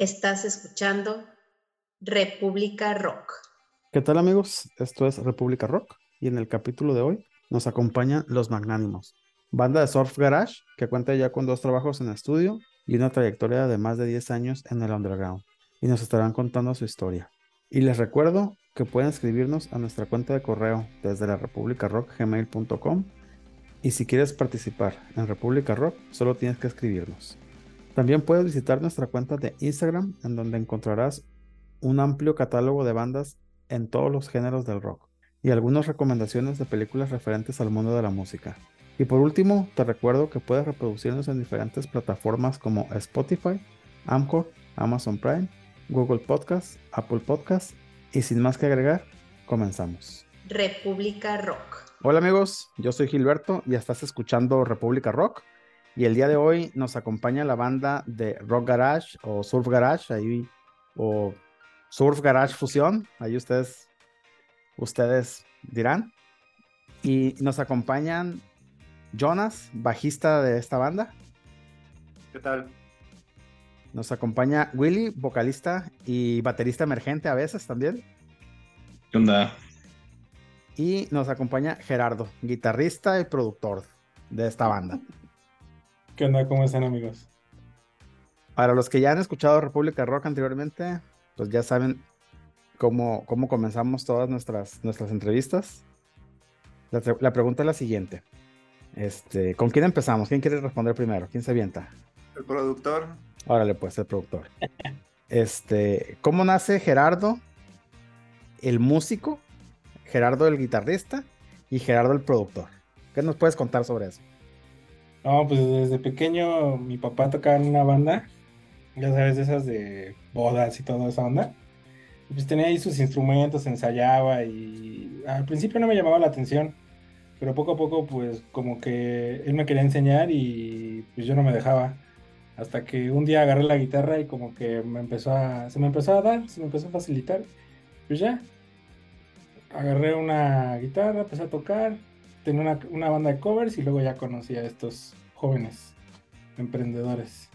Estás escuchando República Rock. ¿Qué tal amigos? Esto es República Rock y en el capítulo de hoy nos acompañan Los Magnánimos, banda de Surf Garage que cuenta ya con dos trabajos en estudio y una trayectoria de más de 10 años en el underground y nos estarán contando su historia. Y les recuerdo que pueden escribirnos a nuestra cuenta de correo desde la gmail.com y si quieres participar en República Rock solo tienes que escribirnos. También puedes visitar nuestra cuenta de Instagram, en donde encontrarás un amplio catálogo de bandas en todos los géneros del rock y algunas recomendaciones de películas referentes al mundo de la música. Y por último, te recuerdo que puedes reproducirnos en diferentes plataformas como Spotify, Amcor, Amazon Prime, Google Podcast, Apple Podcast y sin más que agregar, comenzamos. República Rock. Hola amigos, yo soy Gilberto y estás escuchando República Rock. Y el día de hoy nos acompaña la banda de Rock Garage o Surf Garage, ahí, o Surf Garage Fusión, ahí ustedes, ustedes dirán. Y nos acompañan Jonas, bajista de esta banda. ¿Qué tal? Nos acompaña Willy, vocalista y baterista emergente a veces también. ¿Qué onda? Y nos acompaña Gerardo, guitarrista y productor de esta banda. ¿Qué onda? ¿Cómo están amigos? Para los que ya han escuchado República Rock anteriormente, pues ya saben cómo, cómo comenzamos todas nuestras, nuestras entrevistas. La, la, pregunta es la siguiente. Este, ¿Con quién empezamos? ¿Quién quiere responder primero? ¿Quién se avienta? El productor. Órale, pues, el productor. Este, ¿cómo nace Gerardo, el músico, Gerardo el guitarrista y Gerardo el productor? ¿Qué nos puedes contar sobre eso? No, pues desde pequeño mi papá tocaba en una banda, ya sabes, de esas de bodas y toda esa onda. Pues tenía ahí sus instrumentos, ensayaba y al principio no me llamaba la atención, pero poco a poco pues como que él me quería enseñar y pues yo no me dejaba. Hasta que un día agarré la guitarra y como que me empezó a, se me empezó a dar, se me empezó a facilitar. Pues ya, agarré una guitarra, empecé a tocar, tenía una, una, banda de covers y luego ya conocí a estos jóvenes emprendedores.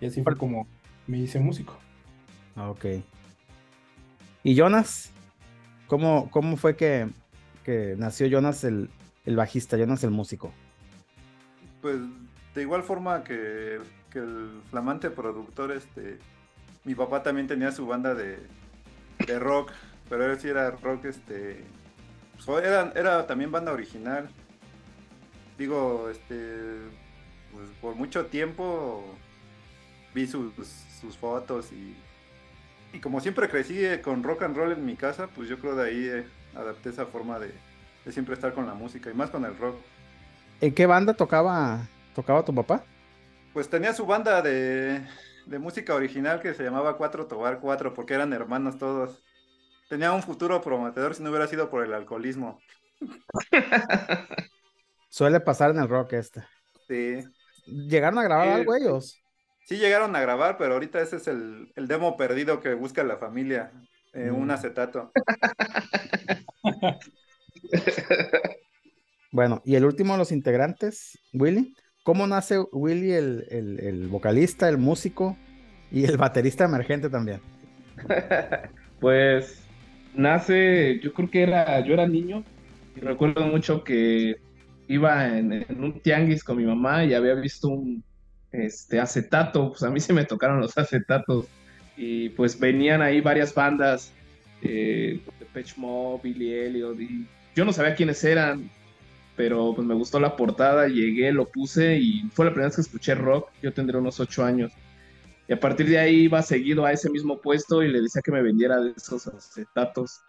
Y así fue como me hice músico. Ok. ¿Y Jonas? ¿Cómo, cómo fue que, que nació Jonas el, el, bajista, Jonas el músico? Pues de igual forma que, que, el flamante productor, este, mi papá también tenía su banda de, de rock, pero él sí era rock este, era, era también banda original. Digo, este, pues por mucho tiempo vi sus, sus fotos y, y como siempre crecí con rock and roll en mi casa, pues yo creo de ahí eh, adapté esa forma de, de, siempre estar con la música y más con el rock. ¿En qué banda tocaba, tocaba tu papá? Pues tenía su banda de, de música original que se llamaba Cuatro Tobar Cuatro porque eran hermanos todos tenía un futuro prometedor si no hubiera sido por el alcoholismo. Suele pasar en el rock este. Sí. ¿Llegaron a grabar Sí. algo ellos? Sí llegaron a grabar, pero ahorita ese es el, el demo perdido que busca la familia. eh, Un Mm. acetato. Bueno, y el último de los integrantes, Willy. ¿Cómo nace Willy, el, el- el vocalista, el músico y el baterista emergente también? Pues nace, yo creo que era, yo era niño y recuerdo mucho que iba en, un tianguis con mi mamá y había visto un este acetato, pues a mí se me tocaron los acetatos y pues venían ahí varias bandas, eh, Depeche Mode, Billy Elliot yo no sabía quiénes eran, pero pues me gustó la portada, llegué, lo puse y fue la primera vez que escuché rock, yo tendría unos ocho años. Y a partir de ahí iba seguido a ese mismo puesto y le decía que me vendiera de esos acetatos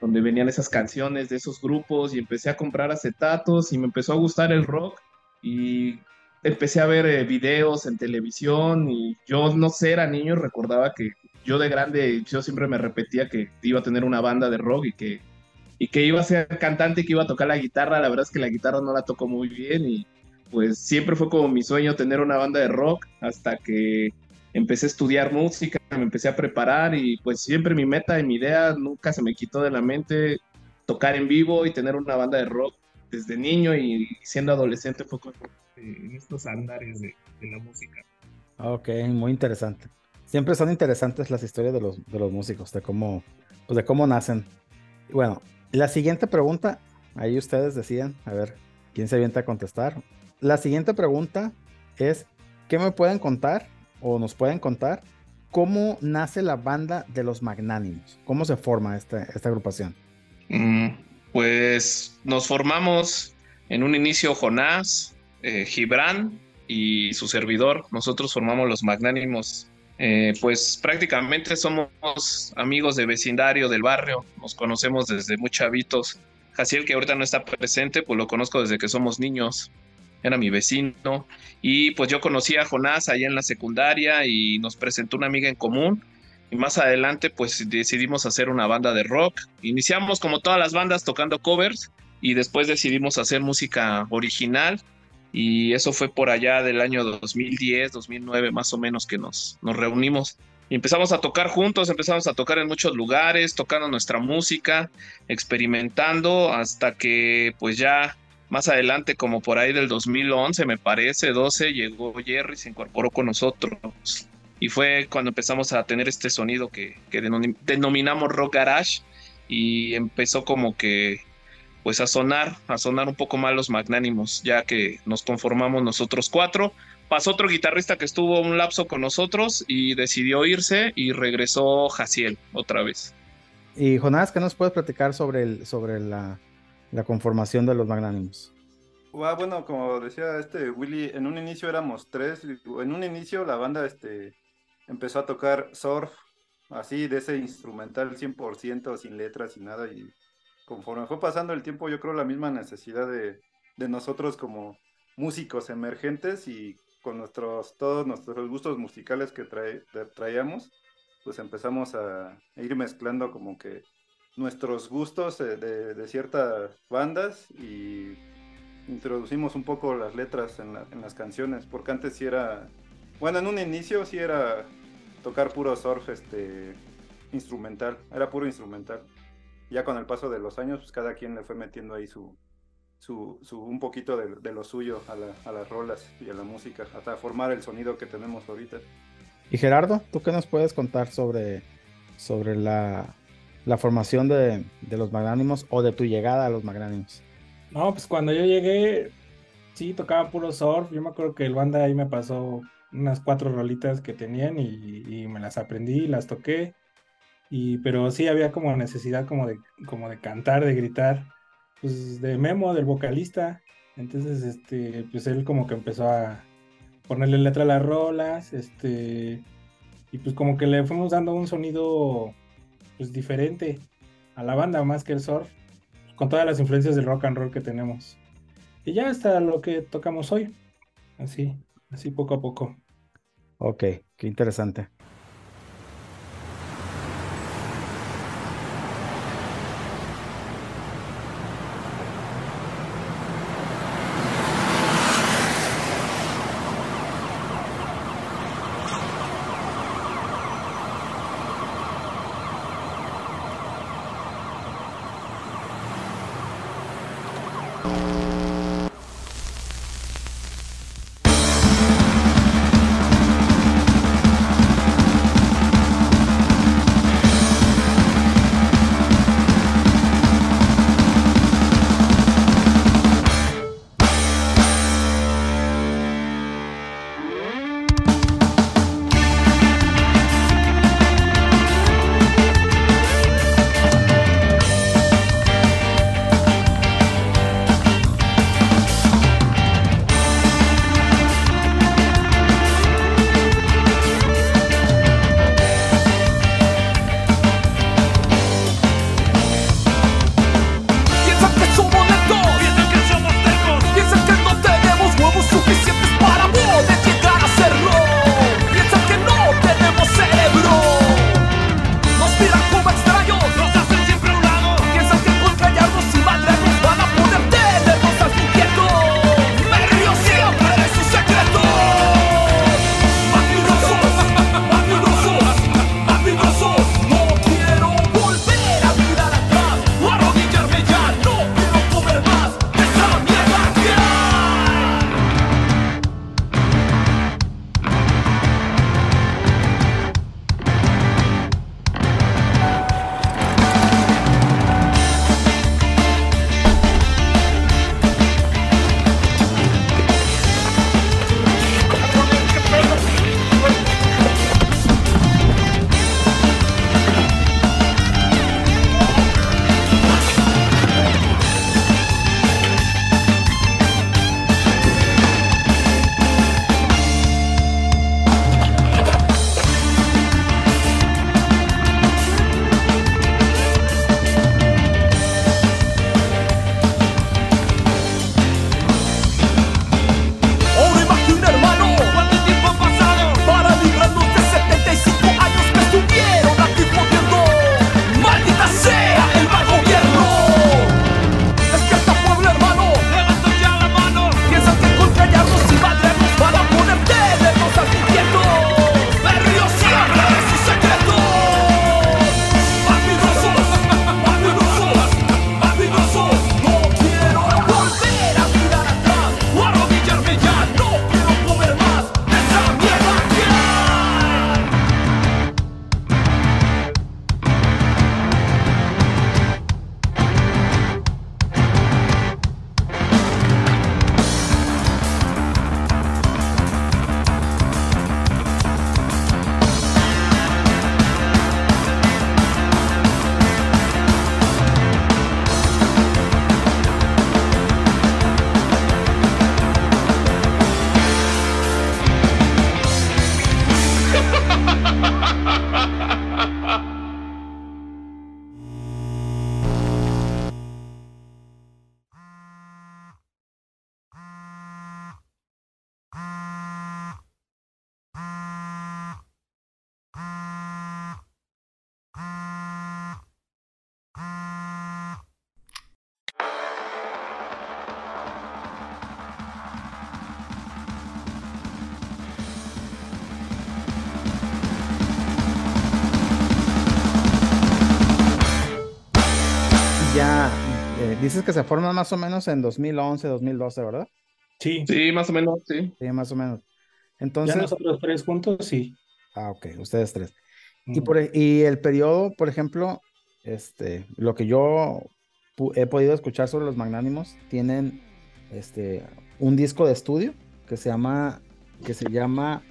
donde venían esas canciones de esos grupos y empecé a comprar acetatos y me empezó a gustar el rock y empecé a ver eh, videos en televisión y yo no sé, era niño, recordaba que yo de grande, yo siempre me repetía que iba a tener una banda de rock y que, y que iba a ser cantante y que iba a tocar la guitarra, la verdad es que la guitarra no la tocó muy bien y pues siempre fue como mi sueño tener una banda de rock hasta que empecé a estudiar música, me empecé a preparar y pues siempre mi meta y mi idea nunca se me quitó de la mente tocar en vivo y tener una banda de rock desde niño y siendo adolescente fue con, en estos andares de, de, la música. Ok, muy interesante. Siempre son interesantes las historias de los, de los músicos, de cómo, pues de cómo nacen. Bueno, la siguiente pregunta, ahí ustedes deciden, a ver, quién se avienta a contestar. La siguiente pregunta es, ¿qué me pueden contar o nos pueden contar cómo nace la banda de los magnánimos? ¿Cómo se forma esta, esta agrupación? Mm, pues nos formamos en un inicio Jonás, eh, Gibran y su servidor. Nosotros formamos los magnánimos. Eh, pues prácticamente somos amigos de vecindario del barrio, nos conocemos desde muy chavitos. Jaciel, que ahorita no está presente, pues lo conozco desde que somos niños era mi vecino. Y pues yo conocí a Jonás allá en la secundaria y nos presentó una amiga en común. Y más adelante pues decidimos hacer una banda de rock. Iniciamos como todas las bandas tocando covers y después decidimos hacer música original. Y eso fue por allá del año 2010, 2009 más o menos que nos, nos reunimos. Y empezamos a tocar juntos, empezamos a tocar en muchos lugares, tocando nuestra música, experimentando hasta que pues ya más adelante, como por ahí del 2011, me parece, 12, llegó Jerry, se incorporó con nosotros. Y fue cuando empezamos a tener este sonido que, denominamos rock garage. Y empezó como que, pues a sonar, a sonar un poco más los magnánimos, ya que nos conformamos nosotros cuatro. Pasó otro guitarrista que estuvo un lapso con nosotros y decidió irse y regresó Jaciel otra vez. Y Jonás, ¿qué nos puedes platicar sobre, el, sobre la, la conformación de los magnánimos. Ah, bueno, como decía este Willy, en un inicio éramos tres. En un inicio la banda este, empezó a tocar surf, así de ese instrumental 100%, sin letras y nada. Y conforme fue pasando el tiempo, yo creo la misma necesidad de, de nosotros como músicos emergentes y con nuestros todos nuestros gustos musicales que traíamos, pues empezamos a ir mezclando como que nuestros gustos de, ciertas bandas y introducimos un poco las letras en, las canciones, porque antes sí era, bueno, en un inicio sí era tocar puro surf este, instrumental, era puro instrumental. Ya con el paso de los años, pues cada quien le fue metiendo ahí su, su, un poquito de, lo suyo a, a, las rolas y a la música, hasta formar el sonido que tenemos ahorita. Y Gerardo, ¿tú qué nos puedes contar sobre, sobre la, la formación de, los magnánimos o de tu llegada a los magnánimos? No, pues cuando yo llegué, sí, tocaba puro surf. Yo me acuerdo que el banda ahí me pasó unas cuatro rolitas que tenían y, me las aprendí, las toqué. Y, pero sí había como necesidad como de, como de cantar, de gritar, pues de Memo, del vocalista. Entonces, este, pues él como que empezó a ponerle letra a las rolas, este, y pues como que le fuimos dando un sonido pues diferente a la banda más que el surf, con todas las influencias del rock and roll que tenemos. Y ya hasta lo que tocamos hoy. Así, así poco a poco. Ok, qué interesante. Dices que se forman más o menos en 2011, 2012, ¿verdad? Sí, Sí, más o menos, sí. Sí, más o menos. ya Entonces, nosotros tres juntos, sí. ah, ok, ustedes tres. Y, Mm. por, e- y el periodo, por ejemplo, este, lo que yo he podido escuchar sobre los magnánimos, tienen este, un disco de estudio que se llama, que se llama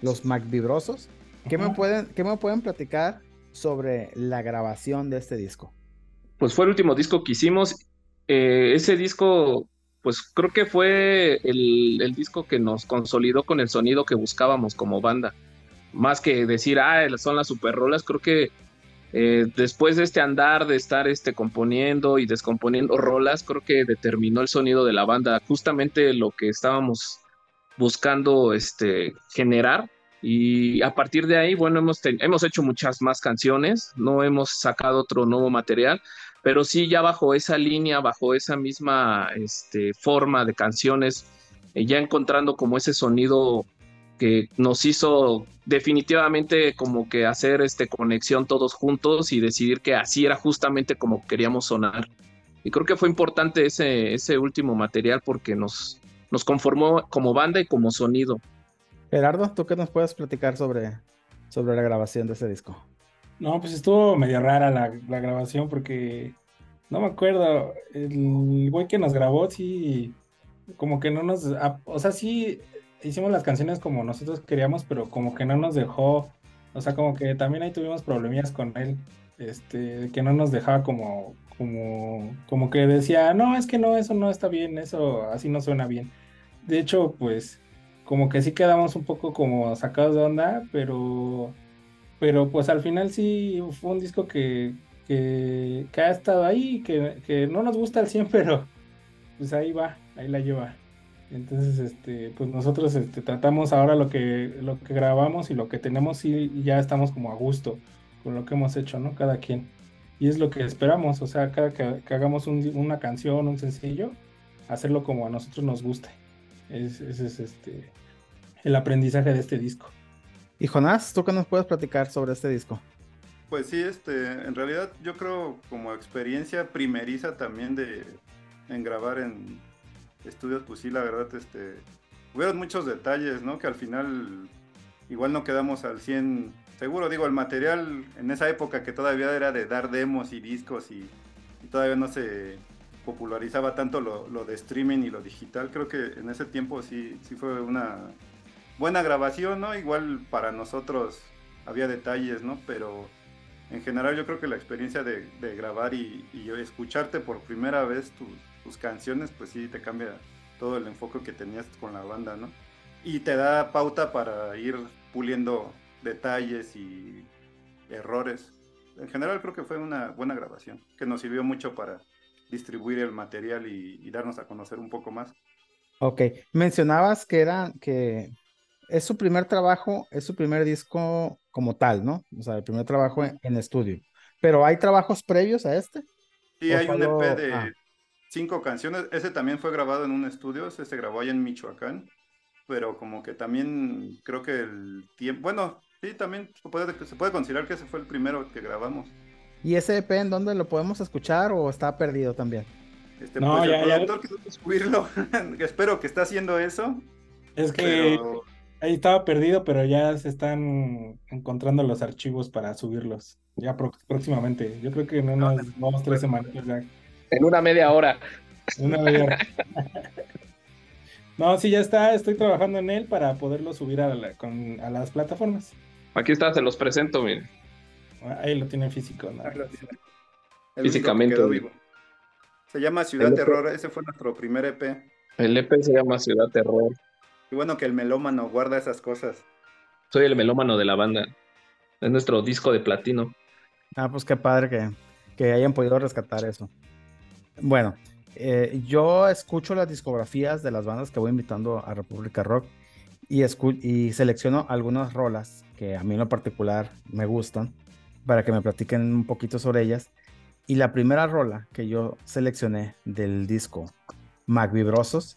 Los Macvibrosos. ¿Qué me Ajá. pueden, qué me pueden platicar sobre la grabación de este disco? Pues fue el último disco que hicimos. Eh, ese disco, pues creo que fue el, disco que nos consolidó con el sonido que buscábamos como banda. Más que decir, ah, son las super rolas, creo que eh, después de este andar de estar este, componiendo y descomponiendo rolas, creo que determinó el sonido de la banda, justamente lo que estábamos buscando este, generar. Y a partir de ahí, bueno, hemos, hemos hecho muchas más canciones, no hemos sacado otro nuevo material, pero sí ya bajo esa línea, bajo esa misma este, forma de canciones, eh, ya encontrando como ese sonido que nos hizo definitivamente como que hacer este conexión todos juntos y decidir que así era justamente como queríamos sonar. Y creo que fue importante ese, último material porque nos, nos conformó como banda y como sonido. Gerardo, ¿tú qué nos puedes platicar sobre, sobre la grabación de ese disco? No, pues estuvo medio rara la, la grabación porque no me acuerdo. El güey que nos grabó, sí, como que no nos. a- O sea, sí hicimos las canciones como nosotros queríamos, pero como que no nos dejó. O sea, como que también ahí tuvimos problemillas con él. Este, que no nos dejaba como, como, como que decía, no, es que no, eso no está bien, eso así no suena bien. De hecho, pues, como que sí quedamos un poco como sacados de onda, pero. Pero pues al final sí fue un disco que, que, que ha estado ahí, que, que no nos gusta al 100, pero pues ahí va, ahí la lleva. Entonces, este, pues nosotros este, tratamos ahora lo que, lo que grabamos y lo que tenemos y ya estamos como a gusto con lo que hemos hecho, ¿no? Cada quien. Y es lo que esperamos, o sea, cada que, que hagamos un- una canción, un sencillo, hacerlo como a nosotros nos guste. Es- Ese es este, el aprendizaje de este disco. Y Jonás, ¿tú qué nos puedes platicar sobre este disco? Pues sí, este, en realidad yo creo como experiencia primeriza también de en grabar en estudios, pues sí, la verdad, este, hubieron muchos detalles, ¿no? Que al final igual no quedamos al 100 seguro, digo, el material en esa época que todavía era de dar demos y discos y, y todavía no se popularizaba tanto lo, lo de streaming y lo digital, creo que en ese tiempo sí, sí fue una buena grabación, ¿no? Igual para nosotros había detalles, ¿no? Pero en general yo creo que la experiencia de, grabar y, escucharte por primera vez tu- tus canciones, pues sí te cambia todo el enfoque que tenías con la banda, ¿no? Y te da pauta para ir puliendo detalles y errores. En general creo que fue una buena grabación, que nos sirvió mucho para distribuir el material y, y darnos a conocer un poco más. Ok, mencionabas que era que es su primer trabajo, es su primer disco como tal, ¿no? O sea, el primer trabajo en, en estudio. Pero hay trabajos previos a este. Sí, ¿O hay un EP de ah. cinco canciones. Ese también fue grabado en un estudio, ese se grabó allá en Michoacán. Pero como que también creo que el tiempo. Bueno, sí, también se puede, se puede considerar que ese fue el primero que grabamos. ¿Y ese EP en dónde lo podemos escuchar o está perdido también? Este, No, pues ya- el ya- productor quiso subirlo. Espero que está haciendo eso. Es que Pero ahí estaba perdido, pero ya se están encontrando los archivos para subirlos. Ya próximamente. Yo creo que en unas dos, tres semanas ya. En una media hora. Una vez. No, sí, ya está. Estoy trabajando en él para poderlo subir a, la- con- a las plataformas. Aquí está, se los presento, miren. Ahí lo tiene físico. ¿no? Físicamente, vivo. Se llama Ciudad. Terror. Ese fue nuestro primer EP. El EP se llama Ciudad Terror. Y bueno que el melómano guarda esas cosas. Soy el melómano de la banda. Es nuestro disco de platino. Ah, pues qué padre que, que hayan podido rescatar eso. Bueno, eh, yo escucho las discografías de las bandas que voy invitando a República Rock y, y selecciono algunas rolas que a mí en lo particular me gustan para que me platiquen un poquito sobre ellas. Y la primera rola que yo seleccioné del disco Macvibrosos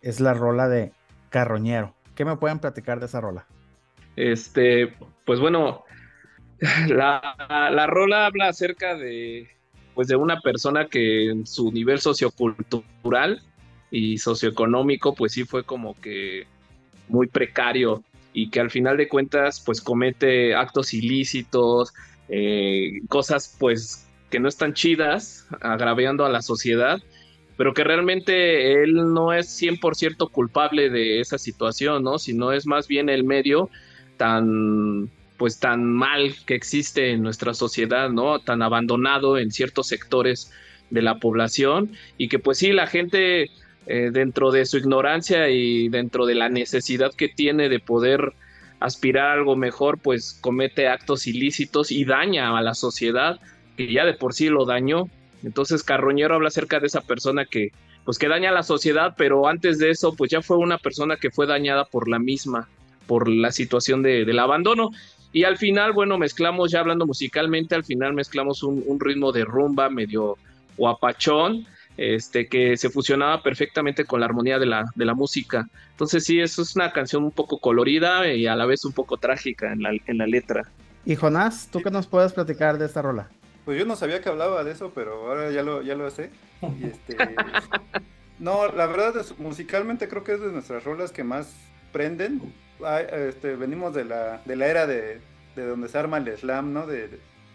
es la rola de Carroñero. ¿Qué me pueden platicar de esa rola? Este, pues bueno, la, la rola habla acerca de, pues de una persona que en su nivel sociocultural y socioeconómico, pues sí fue como que muy precario y que al final de cuentas, pues comete actos ilícitos, eh, cosas pues que no están chidas, agraviando a la sociedad, pero que realmente él no es 100% culpable de esa situación, ¿no? Sino es más bien el medio tan pues tan mal que existe en nuestra sociedad, ¿no? Tan abandonado en ciertos sectores de la población y que pues sí, la gente eh, dentro de su ignorancia y dentro de la necesidad que tiene de poder aspirar a algo mejor, pues comete actos ilícitos y daña a la sociedad, que ya de por sí lo dañó. Entonces Carroñero habla acerca de esa persona que pues que daña a la sociedad, pero antes de eso pues ya fue una persona que fue dañada por la misma, por la situación de, del abandono. Y al final, bueno, mezclamos, ya hablando musicalmente, al final mezclamos un, un ritmo de rumba medio guapachón, este, que se fusionaba perfectamente con la armonía de la, de la música. Entonces sí, eso es una canción un poco colorida y a la vez un poco trágica en la, en la letra. Y Jonás, ¿tú qué nos puedes platicar de esta rola? Pues yo no sabía que hablaba de eso, pero ahora ya lo, ya lo sé. Y este... no, la verdad es, musicalmente creo que es de nuestras rolas que más prenden este, venimos de la, de la era de, de, donde se arma el slam, ¿no? De,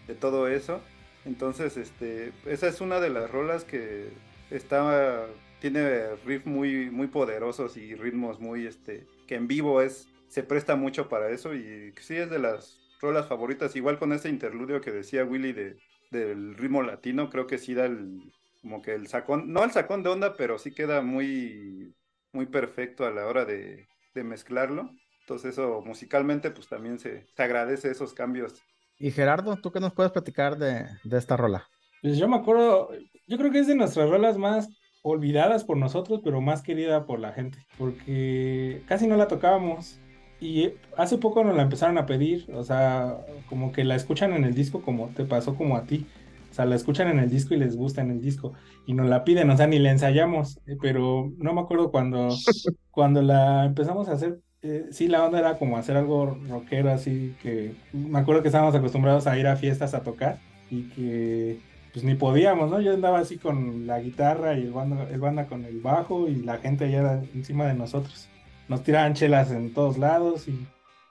de, todo eso. Entonces, este, esa es una de las rolas que está, tiene riffs muy, muy poderosos y ritmos muy, este, que en vivo es, se presta mucho para eso y sí es de las rolas favoritas. Igual con ese interludio que decía Willy de, del ritmo latino, creo que sí da el, como que el sacón, no el sacón de onda, pero sí queda muy, muy perfecto a la hora de, de mezclarlo. Entonces eso musicalmente pues también se, se, agradece esos cambios. Y Gerardo, ¿tú qué nos puedes platicar de, de, esta rola? Pues yo me acuerdo, yo creo que es de nuestras rolas más olvidadas por nosotros, pero más querida por la gente, porque casi no la tocábamos. Y hace poco nos la empezaron a pedir, o sea, como que la escuchan en el disco como te pasó como a ti. O sea, la escuchan en el disco y les gusta en el disco y nos la piden, o sea, ni la ensayamos, pero no me acuerdo cuando, cuando la empezamos a hacer eh, sí, la onda era como hacer algo rockero, así que me acuerdo que estábamos acostumbrados a ir a fiestas a tocar y que pues ni podíamos, ¿no? Yo andaba así con la guitarra y el banda, el banda con el bajo y la gente allá encima de nosotros. Nos tiraban chelas en todos lados y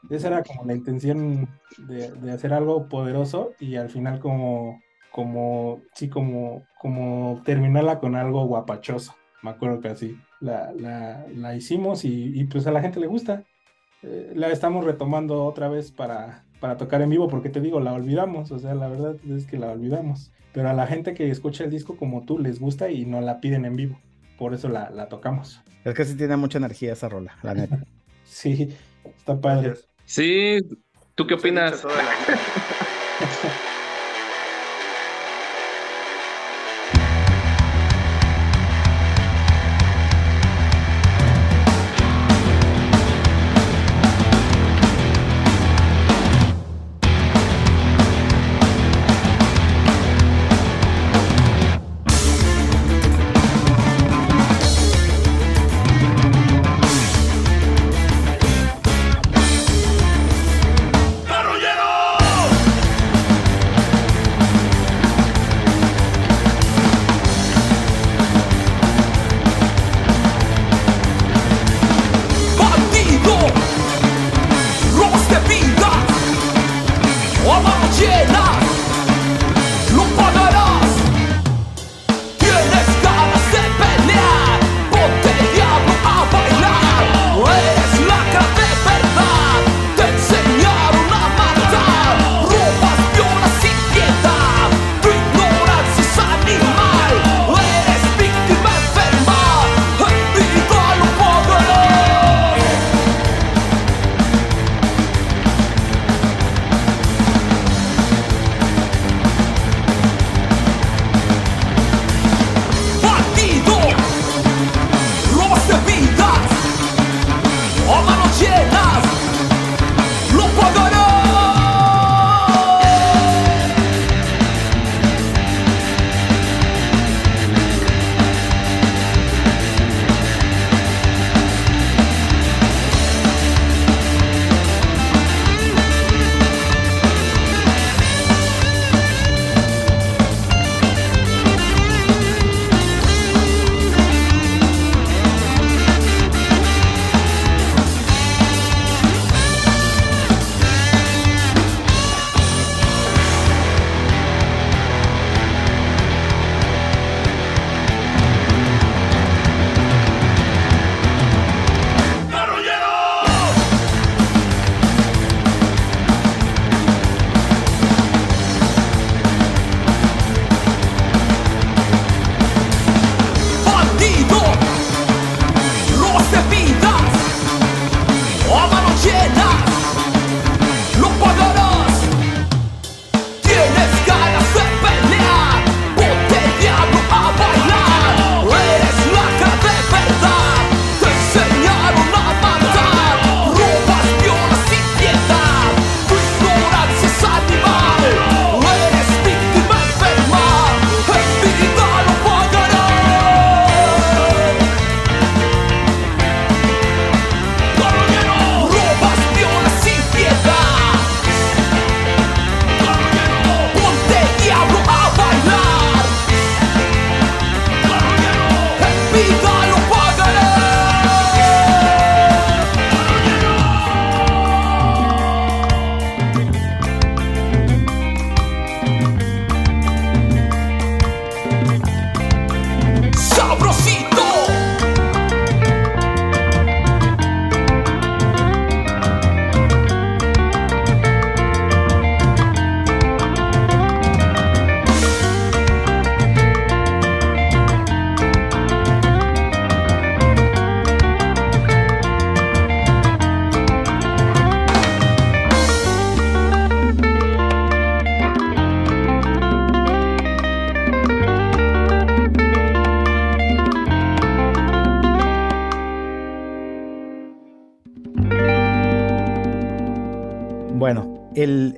esa era como la intención de, de hacer algo poderoso y al final como, como, sí, como, como terminarla con algo guapachoso. Me acuerdo que así la, la, la hicimos y, y, pues a la gente le gusta. Eh, la estamos retomando otra vez para, para tocar en vivo porque te digo, la olvidamos, o sea, la verdad es que la olvidamos. Pero a la gente que escucha el disco como tú les gusta y no la piden en vivo. Por eso la, la tocamos. Es que sí tiene mucha energía esa rola, la neta. sí, está padre. Sí, ¿tú qué opinas?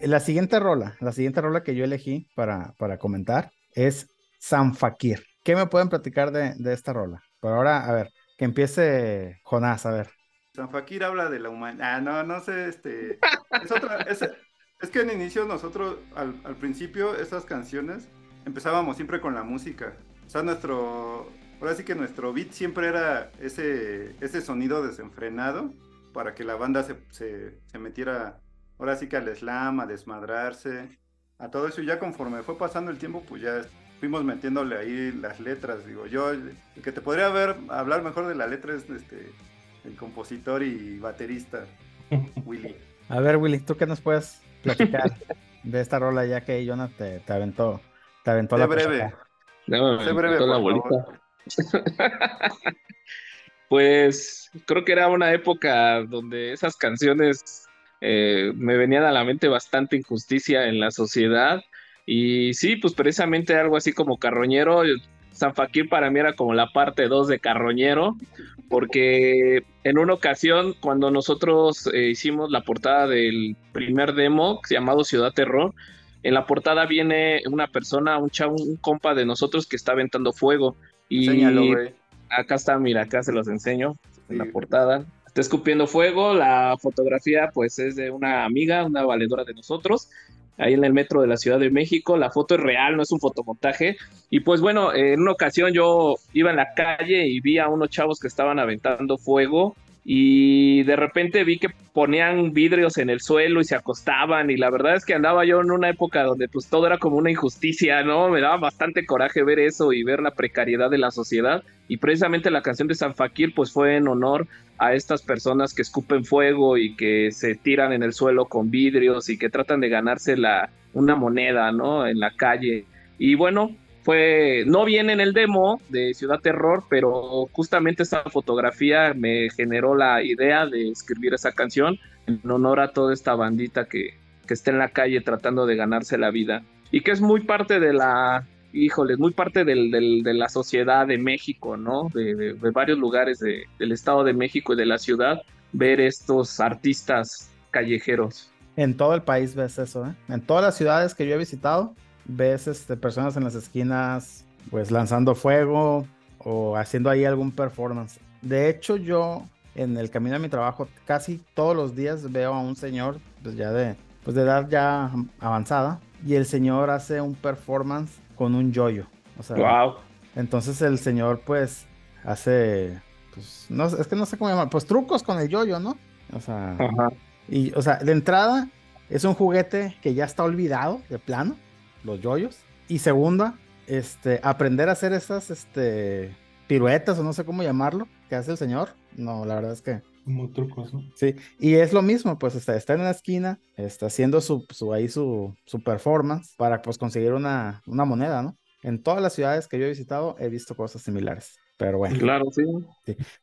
la siguiente rola, la siguiente rola que yo elegí para, para comentar es San Fakir. ¿Qué me pueden platicar de, de esta rola? Por ahora, a ver, que empiece Jonás, a ver. San Fakir habla de la humanidad. Ah, no, no sé, este. Es, que en inicio nosotros, al, al principio, esas canciones empezábamos siempre con la música. O sea, nuestro. Ahora sí que nuestro beat siempre era ese, ese sonido desenfrenado para que la banda se, se metiera, ahora sí que al slam, a desmadrarse, a todo eso. Y ya conforme fue pasando el tiempo, pues ya fuimos metiéndole ahí las letras. Digo, yo, el que te podría ver, hablar mejor de la letra es este, el compositor y baterista, Willy. A ver, Willy, ¿tú qué nos puedes platicar de esta rola ya que Jonah te, te aventó, te aventó Sé la breve. No, Sé breve, la favor. Pues creo que era una época donde esas canciones eh, me venían a la mente bastante injusticia en la sociedad. Y sí, pues precisamente algo así como Carroñero. San Fakir para mí era como la parte 2 de Carroñero, porque en una ocasión, cuando nosotros eh, hicimos la portada del primer demo llamado Ciudad Terror, en la portada viene una persona, un chavo, un compa de nosotros que está aventando fuego. Y Enséñalo, acá está, mira, acá se los enseño en la portada. Está escupiendo fuego, la fotografía pues es de una amiga, una valedora de nosotros, ahí en el metro de la Ciudad de México. La foto es real, no es un fotomontaje. Y pues bueno, en una ocasión yo iba en la calle y vi a unos chavos que estaban aventando fuego y de repente vi que ponían vidrios en el suelo y se acostaban y la verdad es que andaba yo en una época donde pues todo era como una injusticia, ¿no? Me daba bastante coraje ver eso y ver la precariedad de la sociedad y precisamente la canción de San Fakir pues fue en honor a estas personas que escupen fuego y que se tiran en el suelo con vidrios y que tratan de ganarse la, una moneda, ¿no? En la calle. Y bueno, no viene en el demo de Ciudad Terror, pero justamente esta fotografía me generó la idea de escribir esa canción en honor a toda esta bandita que, está en la calle tratando de ganarse la vida y que es muy parte de la, híjole, muy parte de la sociedad de México, ¿no? De, varios lugares de- del Estado de México y de la ciudad, ver estos artistas callejeros. En todo el país ves eso, ¿eh? En todas las ciudades que yo he visitado, ves este, personas en las esquinas, pues lanzando fuego o haciendo ahí algún performance. De hecho, yo en el camino a mi trabajo casi todos los días veo a un señor, pues ya de, pues de edad ya avanzada, y el señor hace un performance con un yoyo. O sea, Wow. entonces el señor pues hace, pues, no, es que no sé cómo llamar, pues trucos con el yoyo, ¿no? O sea... Ajá. Y, o sea, de entrada, es un juguete que ya está olvidado de plano, los yoyos. Y segunda, este, aprender a hacer esas, este, piruetas o no sé cómo llamarlo, que hace el señor. No, la verdad es que Como trucos, ¿no? sí. Y es lo mismo, pues está, está en la esquina, está haciendo su, su ahí su, su performance para pues conseguir una, una moneda, ¿no? En todas las ciudades que yo he visitado he visto cosas similares. Pero bueno. Claro, sí.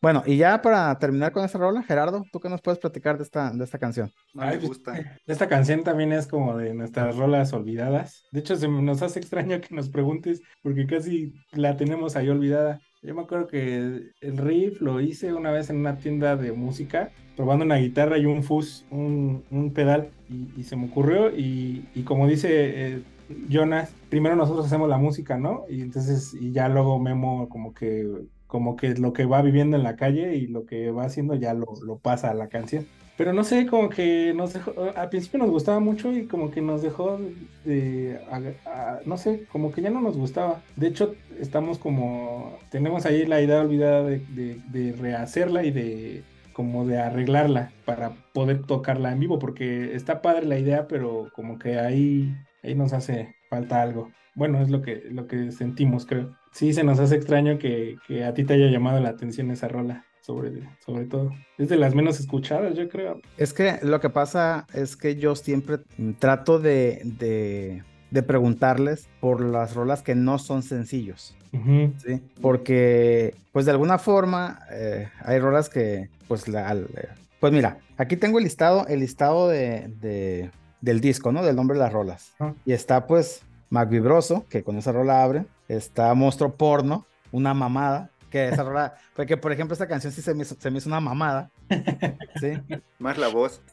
Bueno, y ya para terminar con esta rola, Gerardo, ¿tú qué nos puedes platicar de esta, de esta canción? No Ay, me pues, gusta. Esta canción también es como de nuestras rolas olvidadas. De hecho, se nos hace extraño que nos preguntes porque casi la tenemos ahí olvidada. Yo me acuerdo que el riff lo hice una vez en una tienda de música, probando una guitarra y un fuzz, un, un pedal, y, y se me ocurrió. Y, y como dice eh, Jonas, primero nosotros hacemos la música, ¿no? Y entonces, y ya luego Memo como que, como que lo que va viviendo en la calle y lo que va haciendo ya lo, lo pasa a la canción. Pero no sé, como que nos dejó, al principio nos gustaba mucho y como que nos dejó de, a- a- no sé, como que ya no nos gustaba. De hecho, estamos como, tenemos ahí la idea olvidada de, de- de rehacerla y de como de arreglarla para poder tocarla en vivo, porque está padre la idea, pero como que ahí, ahí nos hace falta algo. Bueno, es lo que, lo que sentimos, creo. Sí, se nos hace extraño que, que a ti te haya llamado la atención esa rola, sobre, sobre todo. Es de las menos escuchadas, yo creo. Es que lo que pasa es que yo siempre trato de, de, de preguntarles por las rolas que no son sencillos. ¿sí? Porque, pues de alguna forma, eh, hay rolas que, pues, la, eh, pues mira, aquí tengo el listado, el listado de, de- del disco, ¿no? Del nombre de las rolas. Y está, pues, Mac Vibroso, que con esa rola abre. Está Monstruo Porno, una mamada. que esa rola, porque por ejemplo esta canción sí se me hizo, se me hizo una mamada, ¿sí? Más la voz.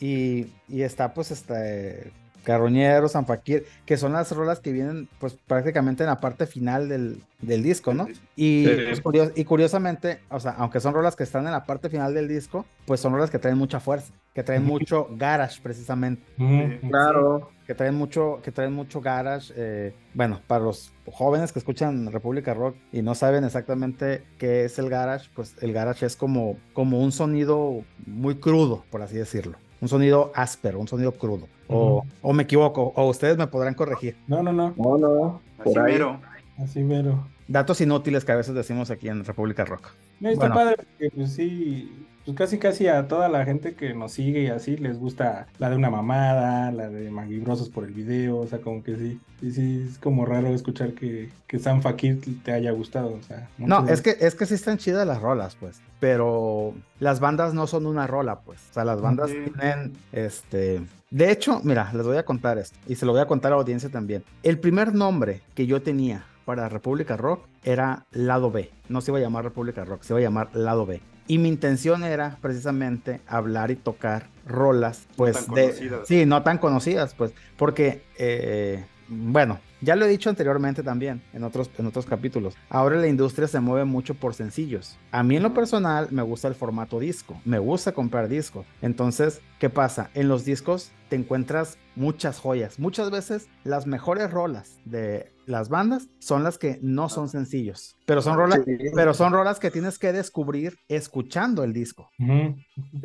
Y, y está pues este Carroñero, San Fakir, que son las rolas que vienen pues prácticamente en la parte final del, del disco, ¿no? Y, Sí. pues, y curiosamente, o sea, aunque son rolas que están en la parte final del disco, pues son rolas que traen mucha fuerza, que traen mucho garage precisamente. Claro. que traen mucho, que traen mucho garage, eh, bueno, para los jóvenes que escuchan República Rock y no saben exactamente qué es el garage, pues el garage es como, como un sonido muy crudo, por así decirlo. Un sonido áspero, un sonido crudo. O, o me equivoco, o ustedes me podrán corregir. No, no, no. No, no. Así. Así mero. Datos inútiles que a veces decimos aquí en República Rock. No, está Bueno. padre porque pues sí, pues casi casi a toda la gente que nos sigue y así les gusta la de una mamada, la de Maguibrosos por el video, o sea, como que sí, sí, sí, es como raro escuchar que, que San Fakir te haya gustado, o sea. No, es que, es que sí están chidas las rolas, pues. Pero las bandas no son una rola, pues. O sea, las bandas tienen, este... De hecho, mira, les voy a contar esto. Y se lo voy a contar a la audiencia también. El primer nombre que yo tenía para República Rock era Lado B. No se iba a llamar República Rock, se iba a llamar Lado B. Y mi intención era precisamente hablar y tocar rolas, pues tan de... conocidas. Sí, no tan conocidas, pues. Porque, eh, bueno, ya lo he dicho anteriormente también en otros, en otros capítulos. Ahora la industria se mueve mucho por sencillos. A mí en lo personal me gusta el formato disco. Me gusta comprar discos. Entonces, ¿qué pasa? En los discos te encuentras muchas joyas. Muchas veces las mejores rolas de las bandas son las que no son sencillos. Pero son rolas, Sí. pero son rolas que tienes que descubrir escuchando el disco.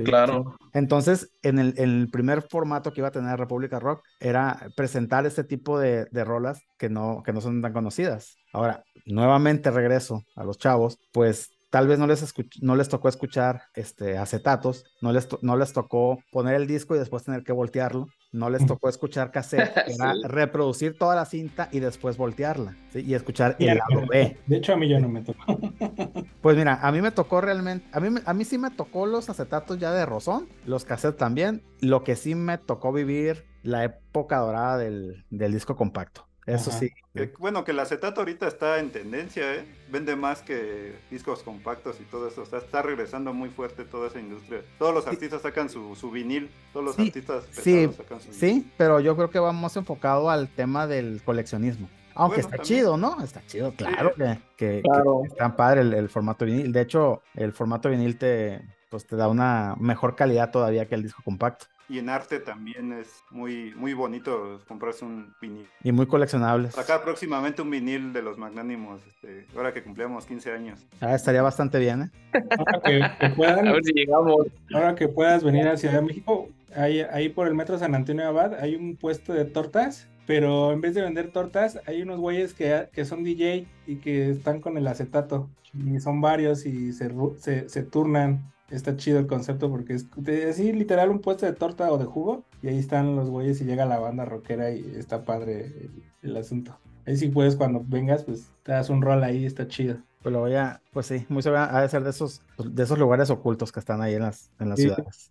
Claro. Entonces, en el, en el primer formato que iba a tener República Rock era presentar este tipo de, de rolas que no, que no son tan conocidas. Ahora, nuevamente regreso a los chavos, pues tal vez no les, escuch- no les tocó escuchar este, acetatos, no les, to- no les tocó poner el disco y después tener que voltearlo, no les tocó escuchar cassette, era reproducir toda la cinta y después voltearla ¿sí? y escuchar Ya el lado me B. De hecho, a mí ya no me tocó. Pues mira, a mí me tocó realmente, a mí, me- a mí sí me tocó los acetatos ya de Rosón, los cassettes también, lo que sí me tocó vivir la época dorada del, del disco compacto. Eso Ajá. sí. Que, bueno, que el acetato ahorita está en tendencia, ¿eh? Vende más que discos compactos y todo eso. O sea, está regresando muy fuerte toda esa industria. Todos los artistas sacan su, su vinil. Todos los Sí, artistas pesados Sí, sacan su vinil. sí, pero yo creo que vamos enfocado al tema del coleccionismo. Aunque Bueno, está también. chido, ¿no? Está chido, claro que, que- que Claro. está padre el, el formato vinil. De hecho, el formato vinil te, pues, te da una mejor calidad todavía que el disco compacto. Y en arte también es muy, muy bonito comprarse un vinil. Y muy coleccionables. Acá próximamente un vinil de los magnánimos, este, ahora que cumplíamos 15 años. Ah, estaría bastante bien, ¿eh? Ahora que, que puedan, A ver si llegamos. ahora que puedas venir a Ciudad de México, ahí, ahí por el metro San Antonio Abad hay un puesto de tortas, pero en vez de vender tortas, hay unos güeyes que, que son DJ y que están con el acetato. Y son varios y se, se, se turnan. Está chido el concepto porque es así literal un puesto de torta o de jugo. Y ahí están los güeyes y llega la banda rockera y está padre el, el asunto. Ahí sí puedes cuando vengas, pues te das un rol ahí, está chido. Pues lo voy a, pues sí, muy seguro ha de ser de esos, de esos lugares ocultos que están ahí en las, en las Sí. ciudades.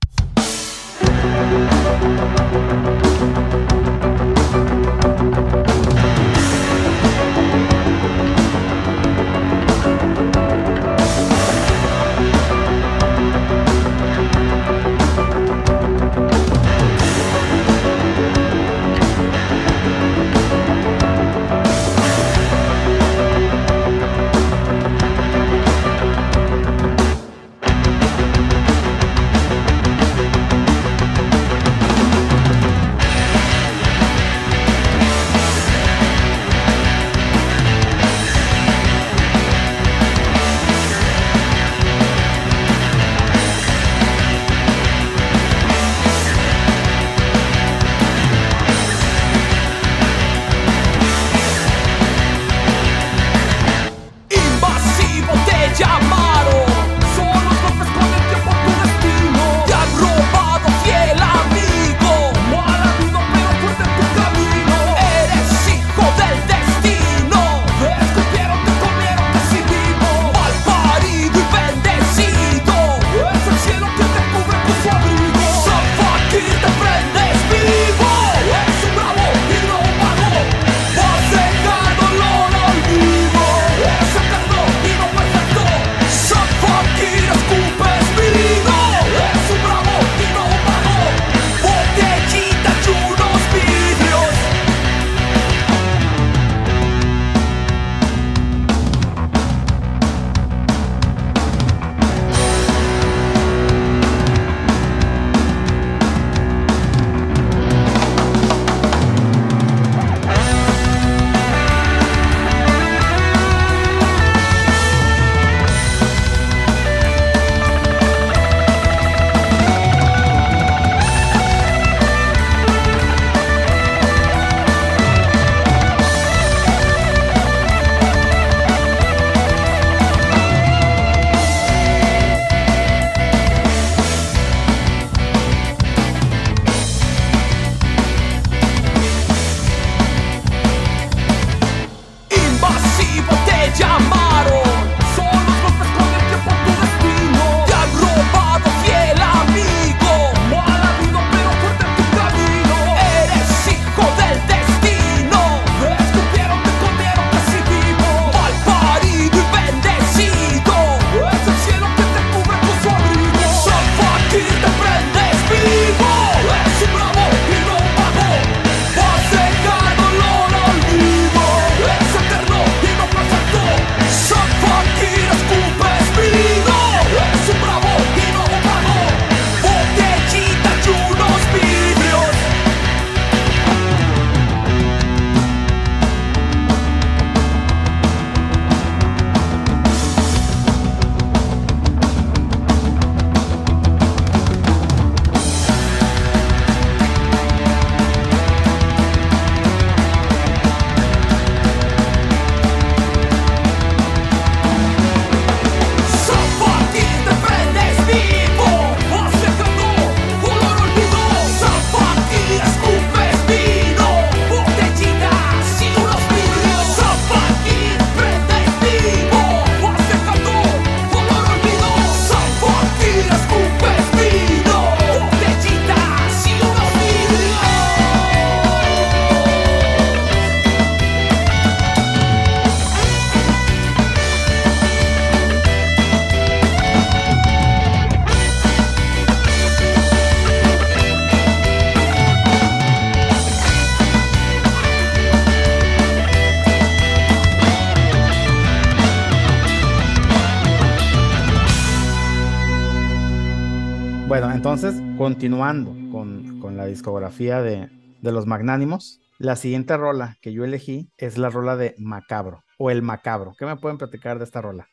Continuando con, con la discografía de, de los magnánimos, la siguiente rola que yo elegí es la rola de Macabro o El Macabro. ¿Qué me pueden platicar de esta rola?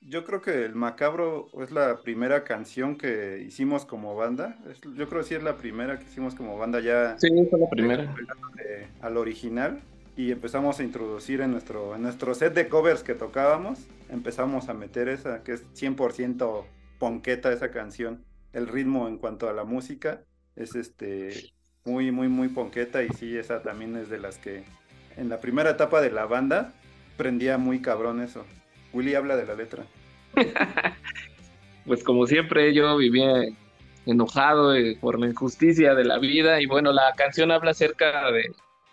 Yo creo que El Macabro es la primera canción que hicimos como banda. Es- yo creo que sí es la primera que hicimos como banda ya Sí, fue la primera. al original y empezamos a introducir en nuestro, en nuestro set de covers que tocábamos, empezamos a meter esa que es 100% ponqueta esa canción. El ritmo en cuanto a la música es este muy muy muy ponqueta y sí esa también es de las que en la primera etapa de la banda prendía muy cabrón eso. Willy habla de la letra. Pues como siempre yo vivía enojado eh, por la injusticia de la vida y bueno, la canción habla acerca de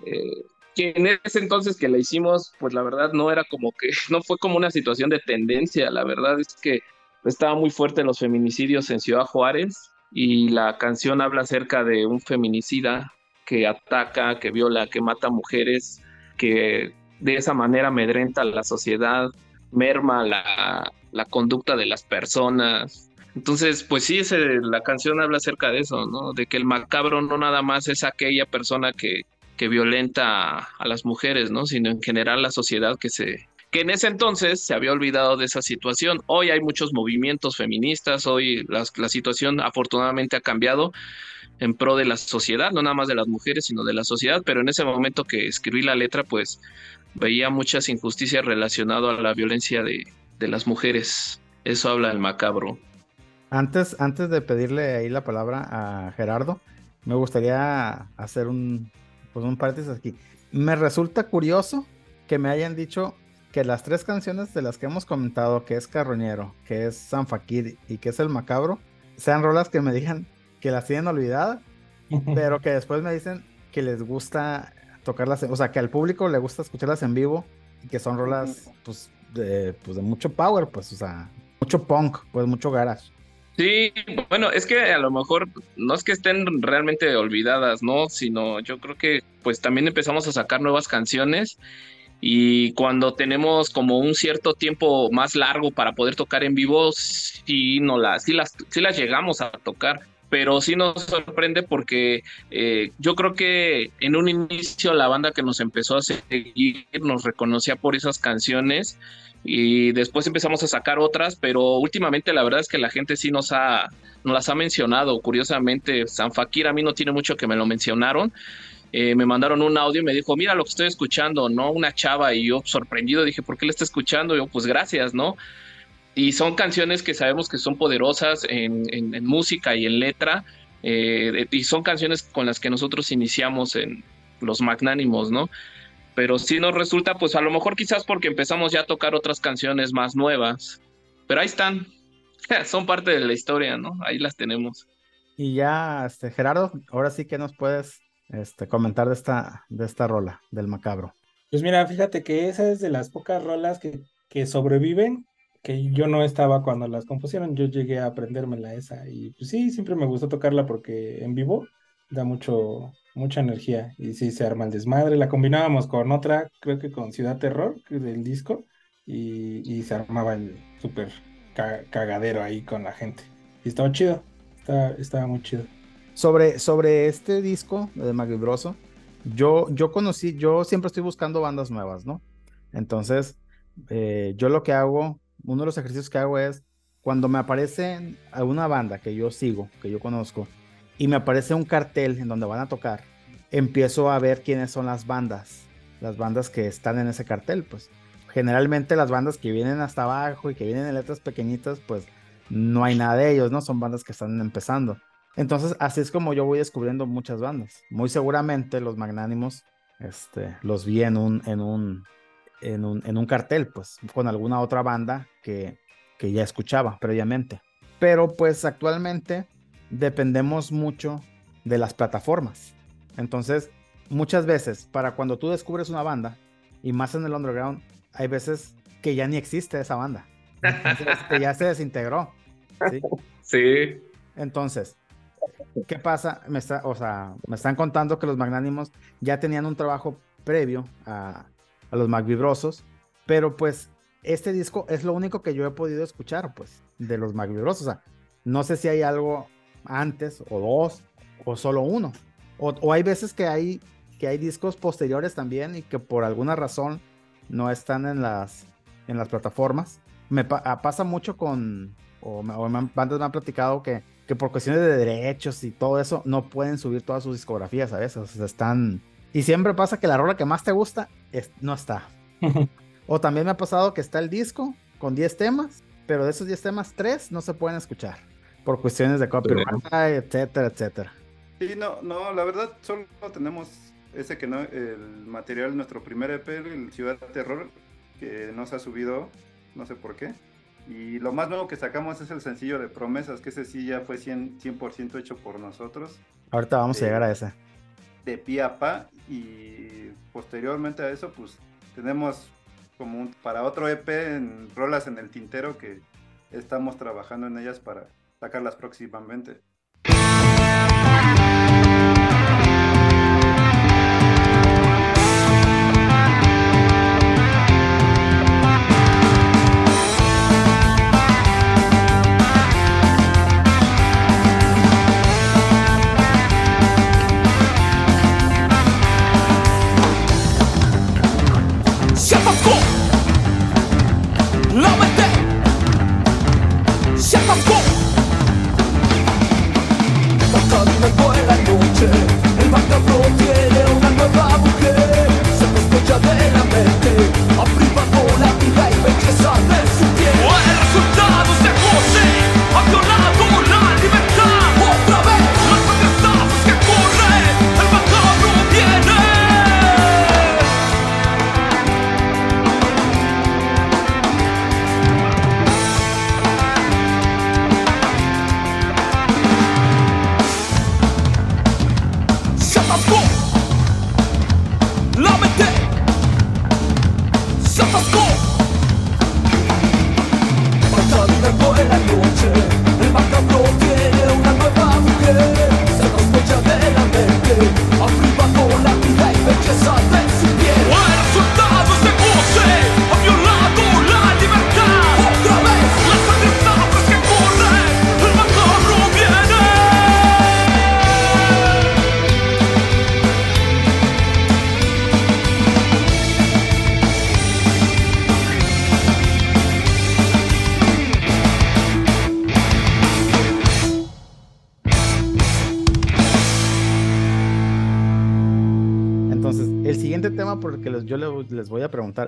eh, que en ese entonces que la hicimos, pues la verdad no era como que, no fue como una situación de tendencia, la verdad es que estaba muy fuerte los feminicidios en Ciudad Juárez y la canción habla acerca de un feminicida que ataca, que viola, que mata mujeres, que de esa manera amedrenta a la sociedad, merma la, conducta de las personas. Entonces, pues sí, la canción habla acerca de eso, ¿no? De que el macabro no nada más es aquella persona que, que violenta a, a las mujeres, ¿no? Sino en general la sociedad que se en ese entonces se había olvidado de esa situación. Hoy hay muchos movimientos feministas, hoy la situación afortunadamente ha cambiado en pro de la sociedad, no nada más de las mujeres, sino de la sociedad, pero en ese momento que escribí la letra, pues veía muchas injusticias relacionadas a la violencia de, de las mujeres. Eso habla el macabro. Antes, antes de pedirle ahí la palabra a Gerardo, me gustaría hacer un, pues un paréntesis aquí. Me resulta curioso que me hayan dicho que las tres canciones de las que hemos comentado, que es Carroñero, que es San Fakir y que es El Macabro, sean rolas que me digan que las tienen olvidadas, pero que después me dicen que les gusta tocarlas, o sea, que al público le gusta escucharlas en vivo y que son rolas, pues, de, pues, de mucho power, pues, o sea, mucho punk, pues, mucho garage. Sí, bueno, es que a lo mejor no es que estén realmente olvidadas, ¿no? Sino yo creo que pues también empezamos a sacar nuevas canciones y cuando tenemos como un cierto tiempo más largo para poder tocar en vivo, sí, no las, sí las, sí las llegamos a tocar. Pero sí nos sorprende porque eh, yo creo que en un inicio la banda que nos empezó a seguir nos reconocía por esas canciones y después empezamos a sacar otras, pero últimamente la verdad es que la gente sí nos ha nos las ha mencionado. Curiosamente, San Fakir a mí no tiene mucho que me lo mencionaron. Eh, me mandaron un audio y me dijo, mira lo que estoy escuchando, ¿no? Una chava y yo sorprendido dije, ¿por qué le está escuchando? Y yo, pues gracias, ¿no? Y son canciones que sabemos que son poderosas en música y en letra, eh, y son canciones con las que nosotros iniciamos en los magnánimos, ¿no? pero sí nos resulta, pues a lo mejor quizás porque empezamos ya a tocar otras canciones más nuevas, pero ahí están, son parte de la historia, ¿no? Ahí las tenemos. Y ya, este, Gerardo, ahora sí que nos puedes este, comentar de esta, de esta rola, del macabro. Pues mira, fíjate que esa es de las pocas rolas que, que sobreviven, que yo no estaba cuando las compusieron, yo llegué a aprendérmela esa y pues sí, siempre me gustó tocarla porque en vivo da mucho, mucha energía y sí se arma el desmadre. La combinábamos con otra, creo que con Ciudad Terror del disco y, y se armaba el súper ca- cagadero ahí con la gente. Y estaba chido, estaba muy chido. Sobre, sobre este disco de Magbibroso, yo, yo conocí, yo siempre estoy buscando bandas nuevas, ¿no? Entonces, eh, yo lo que hago, uno de los ejercicios que hago es, cuando me aparece alguna banda que yo sigo, que yo conozco, y me aparece un cartel en donde van a tocar, empiezo a ver quiénes son las bandas, las bandas que están en ese cartel, pues. Generalmente las bandas que vienen hasta abajo y que vienen en letras pequeñitas, pues no hay nada de ellos, ¿no? Son bandas que están empezando. Entonces, así es como yo voy descubriendo muchas bandas. Muy seguramente los magnánimos, este, los vi en un, en un, en un, en un cartel, pues, con alguna otra banda que, que ya escuchaba previamente. Pero pues actualmente dependemos mucho de las plataformas. Entonces, muchas veces, para cuando tú descubres una banda, y más en el underground, hay veces que ya ni existe esa banda. Entonces, que ya se desintegró. ¿sí? Sí. Entonces, ¿qué pasa? Me, está, o sea, me están contando que los magnánimos ya tenían un trabajo previo a, a los magvibrosos, pero pues este disco es lo único que yo he podido escuchar, pues, de los magvibrosos. O sea, no sé si hay algo antes, o dos, o solo uno. O, o hay veces que hay, que hay discos posteriores también y que por alguna razón no están en las, en las plataformas. Me pa- ah, pasa mucho con, o, me- o me me han platicado que, que por cuestiones de derechos y todo eso no pueden subir todas sus discografías a veces. O sea, están... Y siempre pasa que la rola que más te gusta es- no está. O también me ha pasado que está el disco con 10 temas, pero de esos 10 temas, 3 no se pueden escuchar por cuestiones de copyright, etcétera, etcétera. Sí, no, no, la verdad solo tenemos ese que no, el material, nuestro primer EP, el Ciudad Terror, que no se ha subido, no sé por qué. Y lo más nuevo que sacamos es el sencillo de Promesas, que ese sí ya fue 100%, 100 hecho por nosotros, Ahorita vamos a Eh, llegar a ese. de pie a pa. Y posteriormente a eso, pues tenemos como un- para otro EP en rolas en el tintero que estamos trabajando en ellas para sacarlas próximamente.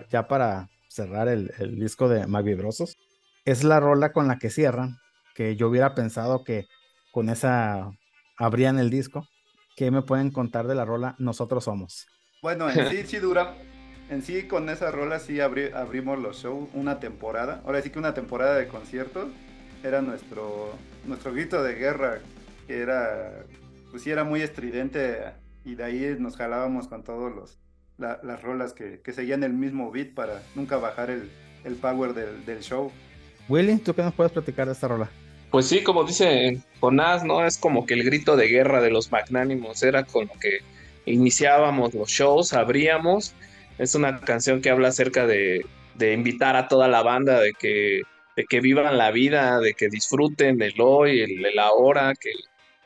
Ya para cerrar el, disco de Magvibrosos, es la rola con la que cierran, que yo hubiera pensado que con esa abrían el disco. ¿Qué me pueden contar de la rola Nosotros Somos? Bueno, en sí, sí dura. En sí, con esa rola sí abri- abrimos los shows una temporada. Ahora sí que una temporada de conciertos. Era nuestro, nuestro grito de guerra, que era, pues sí, era muy estridente. Y de ahí nos jalábamos con todos los la- las rolas que, que seguían el mismo beat para nunca bajar el, el power del, del show. Willy, ¿tú qué nos puedes platicar de esta rola? Pues sí, como dice Jonás, ¿no? Es como que el grito de guerra de los magnánimos era con lo que iniciábamos los shows, abríamos. Es una canción que habla acerca de, de invitar a toda la banda, de que, de que vivan la vida, de que disfruten el hoy, el, el ahora, que,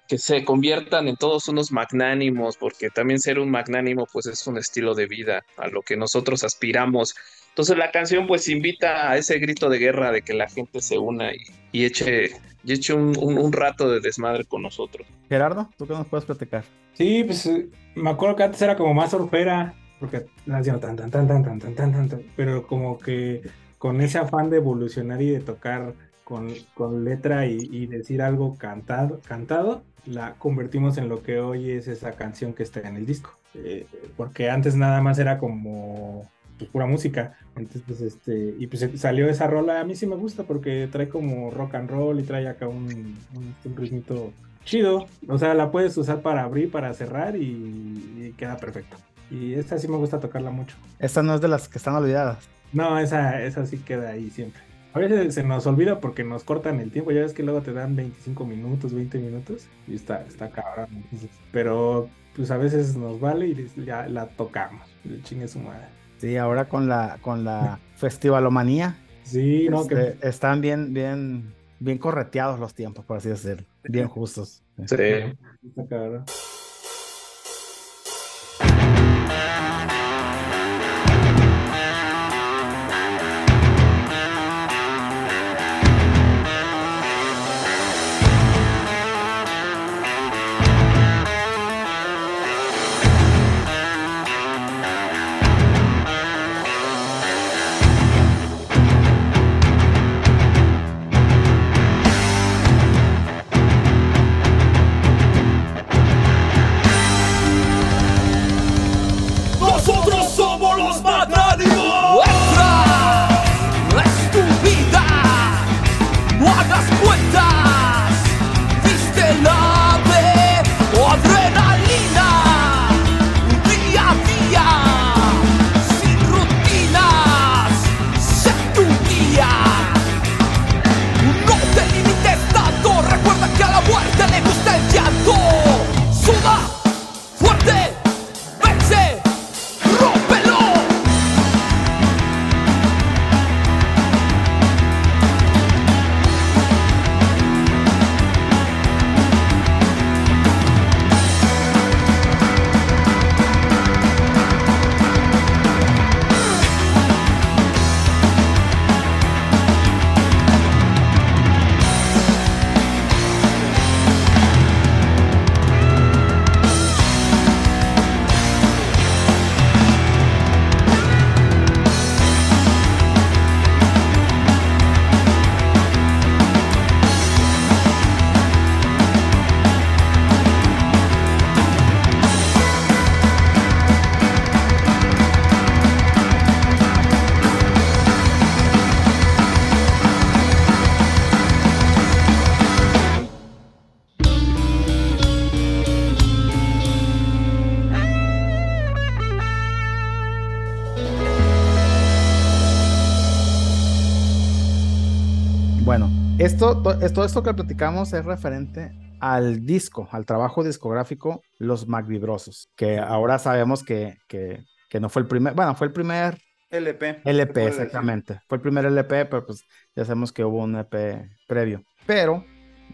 que se conviertan en todos unos magnánimos, porque también ser un magnánimo pues es un estilo de vida a lo que nosotros aspiramos. Entonces la canción pues invita a ese grito de guerra de que la gente se una y, y eche, y eche un, un- un rato de desmadre con nosotros. Gerardo, ¿tú qué nos puedes platicar? Sí, pues eh, me acuerdo que antes era como más surfera, porque la hacían tan, tan, tan, tan, tan, tan, tan, tan, tan, pero como que con ese afán de evolucionar y de tocar con, con letra y, y decir algo cantado, cantado, la convertimos en lo que hoy es esa canción que está en el disco. Eh, porque antes nada más era como pues, pura música. Entonces, pues, este, y pues salió esa rola, a mí sí me gusta porque trae como rock and roll y trae acá un, un, un ritmito chido. O sea, la puedes usar para abrir, para cerrar y, y queda perfecto. Y esta sí me gusta tocarla mucho. Esta no es de las que están olvidadas. No, esa, esa sí queda ahí siempre. A veces se nos olvida porque nos cortan el tiempo. Ya ves que luego te dan 25 minutos, 20 minutos. Y está, está cabrón. Pero pues a veces nos vale y ya la tocamos. El chingue su madre. Sí, ahora con la, con la festivalomanía, Sí, no, este, que están bien, bien, bien correteados los tiempos, por así decirlo. Bien justos. Sí. Está cabrón. Esto, to- es- todo esto que platicamos es referente al disco, al trabajo discográfico Los Magvibrosos, que ahora sabemos que, que, que no fue el primer, bueno, fue el primer LP. LP, puede decir. exactamente. Fue el primer LP, pero pues ya sabemos que hubo un EP previo. Pero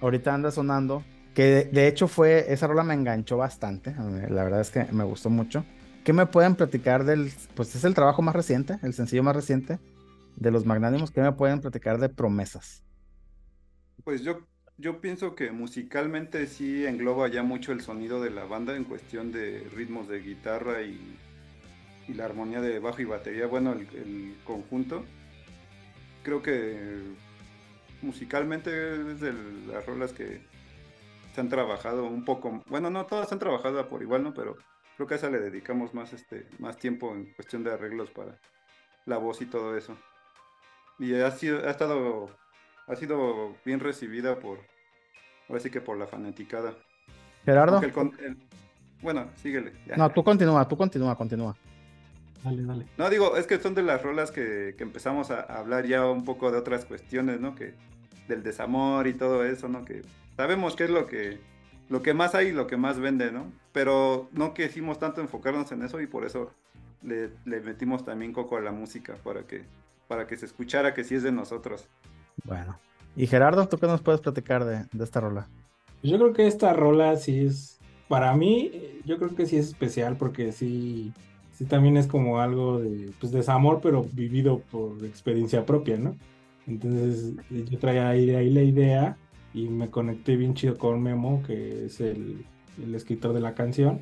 ahorita anda sonando, que de, de hecho fue, esa rola me enganchó bastante, la verdad es que me gustó mucho. ¿Qué me pueden platicar del, pues es el trabajo más reciente, el sencillo más reciente de Los Magnánimos? ¿Qué me pueden platicar de Promesas? Pues yo, yo pienso que musicalmente sí engloba ya mucho el sonido de la banda en cuestión de ritmos de guitarra y, y la armonía de bajo y batería, bueno, el, conjunto. Creo que musicalmente es de las rolas que se han trabajado un poco, bueno, no todas han trabajado por igual, ¿no? Pero creo que a esa le dedicamos más, este, más tiempo en cuestión de arreglos para la voz y todo eso. Y ha sido, ha estado ha sido bien recibida por, ahora sí que por la fanaticada. Gerardo. El el- bueno, síguele. ya. No, tú continúa, tú continúa, continúa. Dale, dale. No, digo, es que son de las rolas que, que empezamos a, a hablar ya un poco de otras cuestiones, ¿no? Que del desamor y todo eso, ¿no? Que sabemos que es lo que lo que más hay y lo que más vende, ¿no? Pero no quisimos tanto enfocarnos en eso y por eso le, le metimos también coco a la música para que para que se escuchara que sí es de nosotros. Bueno. Y Gerardo, ¿tú qué nos puedes platicar de, de esta rola? Yo creo que esta rola sí es, para mí, yo creo que sí es especial porque sí, sí también es como algo de, pues, desamor, pero vivido por experiencia propia, ¿no? Entonces yo traía ahí, ahí la idea y me conecté bien chido con Memo, que es el, el escritor de la canción.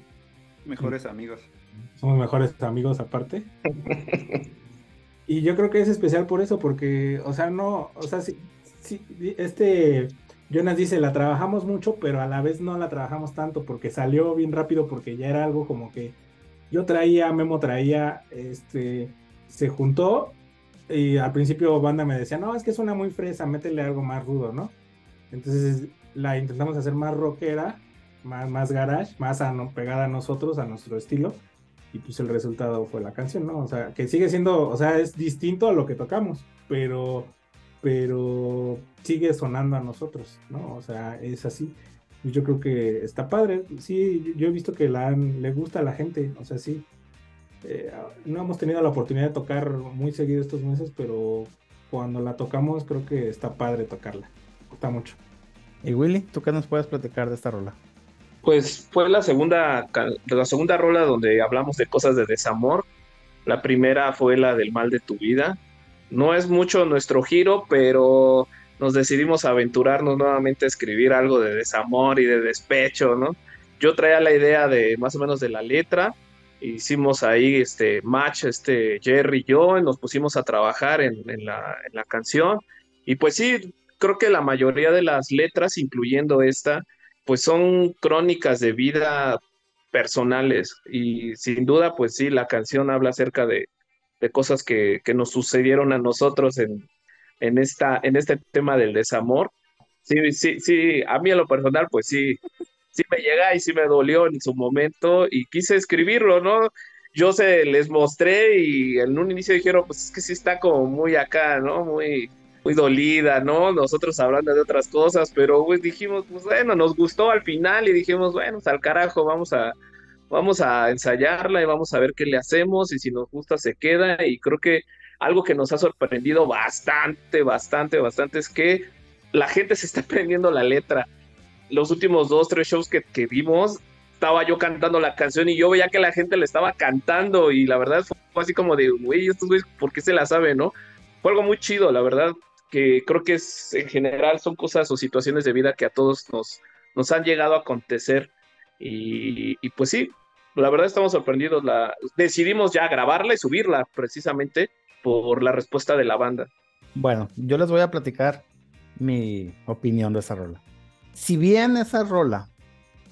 Mejores amigos. Somos mejores amigos aparte. Y yo creo que es especial por eso, porque, o sea, no, o sea, sí, sí, este Jonas dice, la trabajamos mucho, pero a la vez no la trabajamos tanto, porque salió bien rápido, porque ya era algo como que yo traía, Memo traía, este, se juntó, y al principio banda me decía, no, es que suena muy fresa, métele algo más rudo, ¿no? Entonces la intentamos hacer más rockera, más, más garage, más a pegada a nosotros, a nuestro estilo y pues el resultado fue la canción, ¿no? O sea, que sigue siendo, o sea, es distinto a lo que tocamos, pero, pero sigue sonando a nosotros, ¿no? O sea, es así. Yo creo que está padre, sí, yo- he visto que la le gusta a la gente, o sea, sí. Eh, no hemos tenido la oportunidad de tocar muy seguido estos meses, pero cuando la tocamos creo que está padre tocarla. gusta mucho. Y Willy, ¿tú qué nos puedes platicar de esta rola? Pues fue la segunda, la segunda rola donde hablamos de cosas de desamor. La primera fue la del mal de tu vida. No es mucho nuestro giro, pero nos decidimos aventurarnos nuevamente a escribir algo de desamor y de despecho, ¿no? Yo traía la idea de más o menos de la letra. Hicimos ahí este match, este Jerry y yo, y nos pusimos a trabajar en la canción. Y pues sí, creo que la mayoría de las letras, incluyendo esta, pues son crónicas de vida personales y sin duda, pues sí, la canción habla acerca de, de cosas que, que nos sucedieron a nosotros en, en, esta, en este tema del desamor. Sí, sí, sí, a mí a lo personal, pues sí, sí me llega y sí me dolió en su momento y quise escribirlo, ¿no? Yo se les mostré y en un inicio dijeron, pues es que sí está como muy acá, ¿no? Muy, muy dolida, ¿no? Nosotros hablando de otras cosas, pero pues dijimos, pues bueno, nos gustó al final y dijimos, bueno, pues, al carajo, vamos a, vamos a ensayarla y vamos a ver qué le hacemos y si nos gusta se queda y creo que algo que nos ha sorprendido bastante, bastante, bastante es que la gente se está aprendiendo la letra. Los últimos dos, tres shows que, que vimos, estaba yo cantando la canción y yo veía que la gente le estaba cantando y la verdad fue así como de, güey, estos güeyes, ¿por qué se la saben, no? Fue algo muy chido, la verdad, que creo que es, en general son cosas o situaciones de vida que a todos nos, nos han llegado a acontecer y, pues sí, la verdad estamos sorprendidos. La, decidimos ya grabarla y subirla precisamente por la respuesta de la banda. Bueno, yo les voy a platicar mi opinión de esa rola. Si bien esa rola,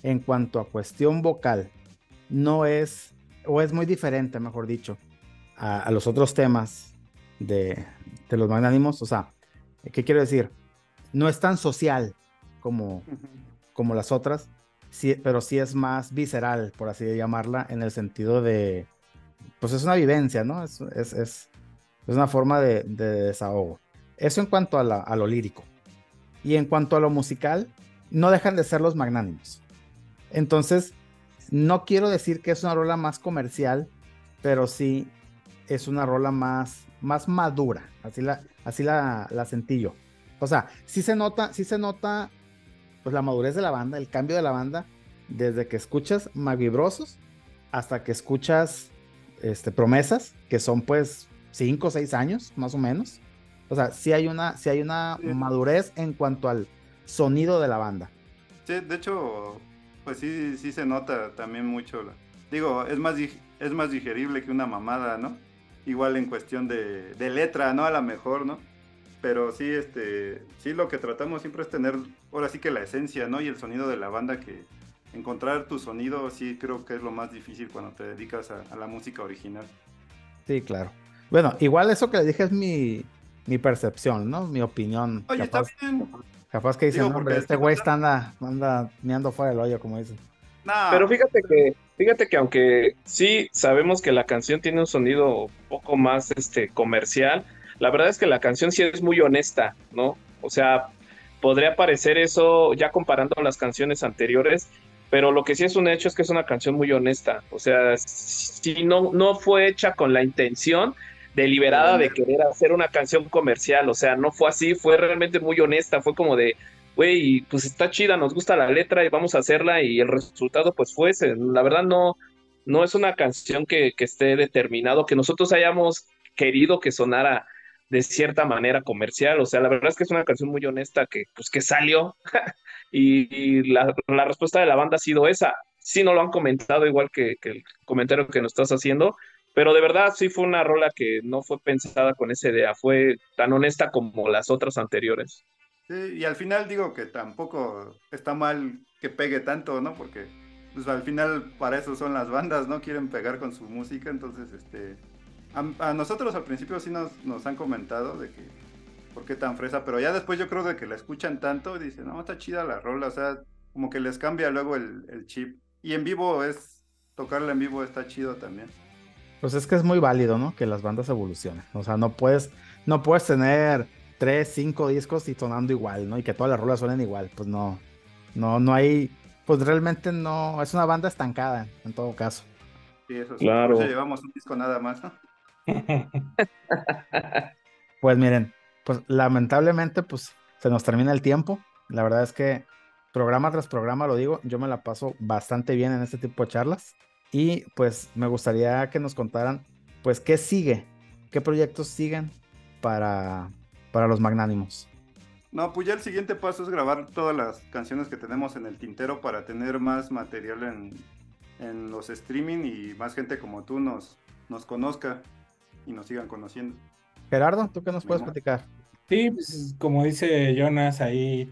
en cuanto a cuestión vocal, no es, o es muy diferente, mejor dicho, a, a los otros temas de, de los magnánimos, o sea, ¿qué quiero decir? No es tan social como, como las otras, sí, pero sí es más visceral, por así llamarla, en el sentido de, pues es una vivencia, ¿no? Es, es, es, es una forma de, de, desahogo. Eso en cuanto a, la, a, lo lírico. Y en cuanto a lo musical, no dejan de ser los magnánimos. Entonces, no quiero decir que es una rola más comercial, pero sí es una rola más, más madura. Así la, así la, la sentí yo. O sea, sí se nota, sí se nota pues la madurez de la banda, el cambio de la banda, desde que escuchas Magvibrosos hasta que escuchas este, Promesas, que son pues 5 o 6 años, más o menos. O sea, sí hay una, sí hay una sí. madurez en cuanto al sonido de la banda. Sí, de hecho, pues sí, sí se nota también mucho. Digo, es más, es más digerible que una mamada, ¿no? Igual en cuestión de, de letra, ¿no? A lo mejor, ¿no? pero sí, este, sí lo que tratamos siempre es tener, ahora sí que la esencia, ¿no? Y el sonido de la banda, que encontrar tu sonido sí creo que es lo más difícil cuando te dedicas a, a la música original. Sí, claro. Bueno, igual eso que le dije es mi, mi percepción, ¿no? Mi opinión. Oye, capaz, está bien. Capaz que dicen, Digo, hombre, este güey está anda, anda meando fuera del hoyo, como dicen. Pero fíjate que, fíjate que aunque sí sabemos que la canción tiene un sonido un poco más este, comercial, la verdad es que la canción sí es muy honesta, ¿no? O sea, podría parecer eso ya comparando las canciones anteriores, pero lo que sí es un hecho es que es una canción muy honesta. O sea, si no, no fue hecha con la intención deliberada de querer hacer una canción comercial, o sea, no fue así, fue realmente muy honesta, fue como de, güey, pues está chida, nos gusta la letra y vamos a hacerla y el resultado pues fue ese. La verdad no, no es una canción que, que esté determinado, que nosotros hayamos querido que sonara de cierta manera comercial, o sea, la verdad es que es una canción muy honesta que, pues, que salió y, la, la, respuesta de la banda ha sido esa. Sí, no lo han comentado igual que, que, el comentario que nos estás haciendo, pero de verdad sí fue una rola que no fue pensada con esa idea, fue tan honesta como las otras anteriores. Sí, y al final digo que tampoco está mal que pegue tanto, ¿no? Porque pues al final para eso son las bandas, ¿no? Quieren pegar con su música, entonces este a, nosotros al principio sí nos, nos, han comentado de que por qué tan fresa, pero ya después yo creo de que la escuchan tanto y dicen, no, está chida la rola, o sea, como que les cambia luego el, el chip. Y en vivo es, tocarla en vivo está chido también. Pues es que es muy válido, ¿no? Que las bandas evolucionen. O sea, no puedes, no puedes tener tres, cinco discos y sonando igual, ¿no? Y que todas las rolas suenen igual. Pues no, no, no hay, pues realmente no, es una banda estancada en todo caso. Sí, eso sí. Claro. Por eso llevamos un disco nada más, ¿no? pues miren, pues lamentablemente, pues se nos termina el tiempo. La verdad es que programa tras programa, lo digo, yo me la paso bastante bien en este tipo de charlas. Y pues me gustaría que nos contaran, pues, qué sigue, qué proyectos siguen para, para los magnánimos. No, pues ya el siguiente paso es grabar todas las canciones que tenemos en el tintero para tener más material en, en los streaming y más gente como tú nos, nos conozca y nos sigan conociendo. Gerardo, ¿tú qué nos puedes platicar? Sí, pues como dice Jonas ahí,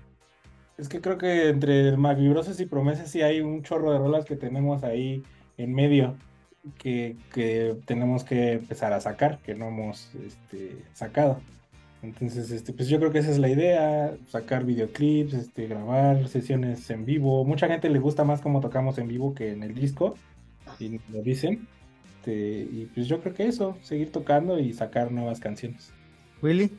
es que creo que entre Magvibrosos y Promesas sí hay un chorro de rolas que tenemos ahí en medio que, que tenemos que empezar a sacar, que no hemos este, sacado. Entonces, este, pues yo creo que esa es la idea, sacar videoclips, este, grabar sesiones en vivo. Mucha gente le gusta más cómo tocamos en vivo que en el disco, y lo dicen. Este, y pues yo creo que eso, seguir tocando y sacar nuevas canciones. Willy,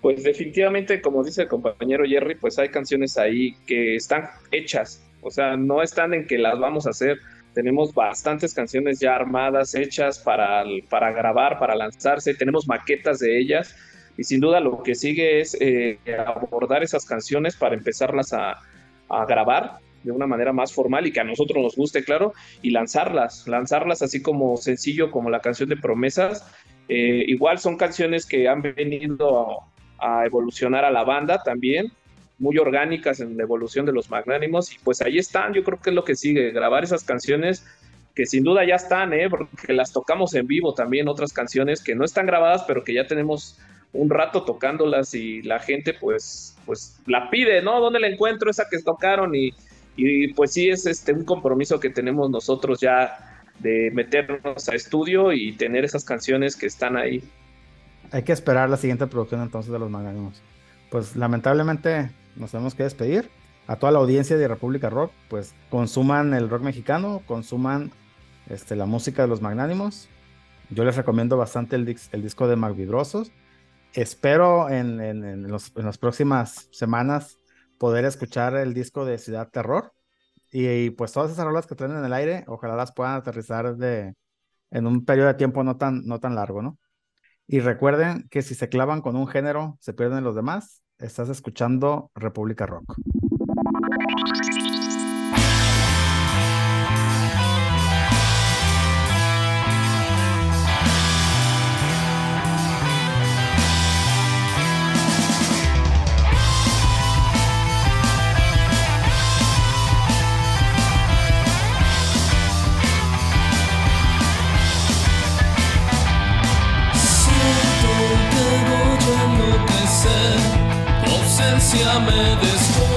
Pues definitivamente, como dice el compañero Jerry, pues hay canciones ahí que están hechas, o sea, no están en que las vamos a hacer. Tenemos bastantes canciones ya armadas, hechas para, para grabar, para lanzarse, tenemos maquetas de ellas y sin duda lo que sigue es eh, abordar esas canciones para empezarlas a, a grabar de una manera más formal y que a nosotros nos guste, claro, y lanzarlas, lanzarlas así como sencillo como la canción de promesas. Eh, igual son canciones que han venido a, a evolucionar a la banda también, muy orgánicas en la evolución de los magnánimos y pues ahí están, yo creo que es lo que sigue, grabar esas canciones que sin duda ya están, ¿eh? porque las tocamos en vivo también, otras canciones que no están grabadas, pero que ya tenemos un rato tocándolas y la gente pues, pues la pide, ¿no? ¿Dónde la encuentro esa que tocaron? Y, y pues sí es este un compromiso que tenemos nosotros ya de meternos a estudio y tener esas canciones que están ahí. hay que esperar la siguiente producción entonces de los magnánimos. Pues lamentablemente nos tenemos que despedir. A toda la audiencia de República Rock, pues consuman el rock mexicano, consuman este, la música de los magnánimos. Yo les recomiendo bastante el, el disco de Magvidrosos. Espero en, en- en los- en las próximas semanas poder escuchar el disco de Ciudad Terror. Y, y, pues todas esas rolas que traen en el aire, ojalá las puedan aterrizar de, en un periodo de tiempo no tan, no tan largo, ¿no? Y recuerden que si se clavan con un género, se pierden los demás. Estás escuchando República Rock. Ausencia me desborda,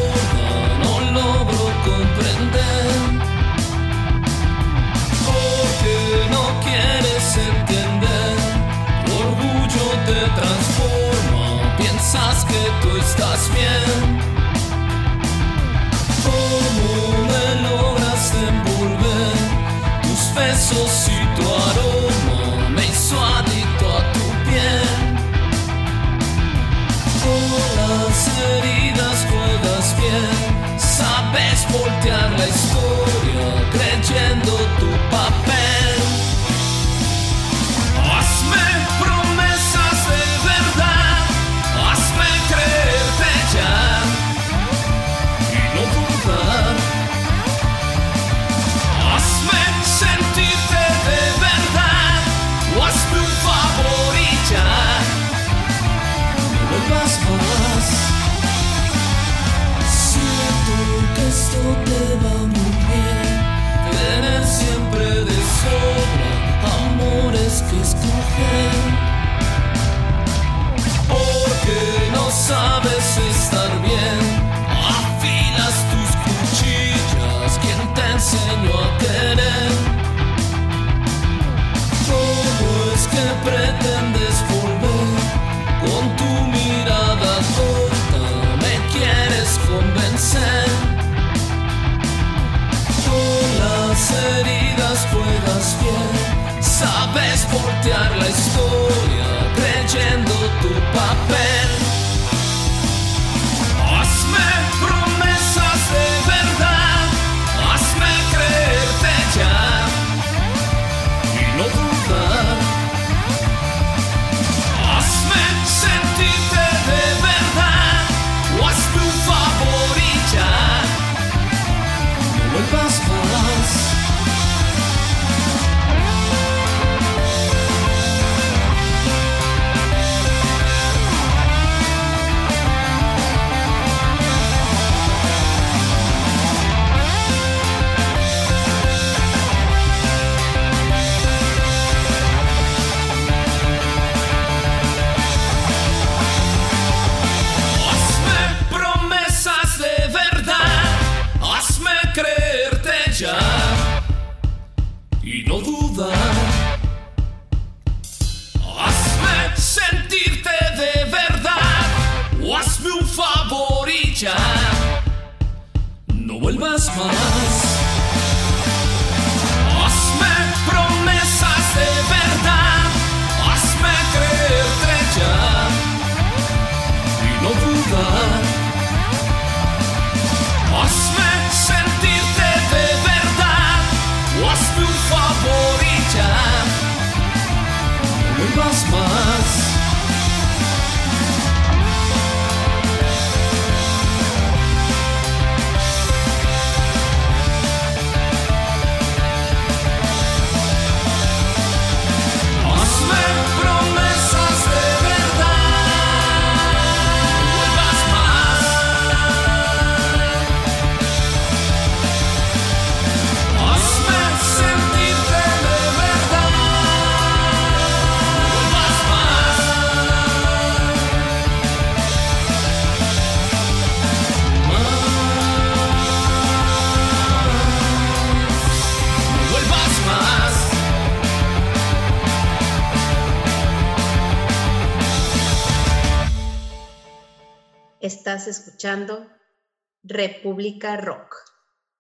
juegas bien, sabes voltear la historia creyendo tu papel. Escuchando República Rock.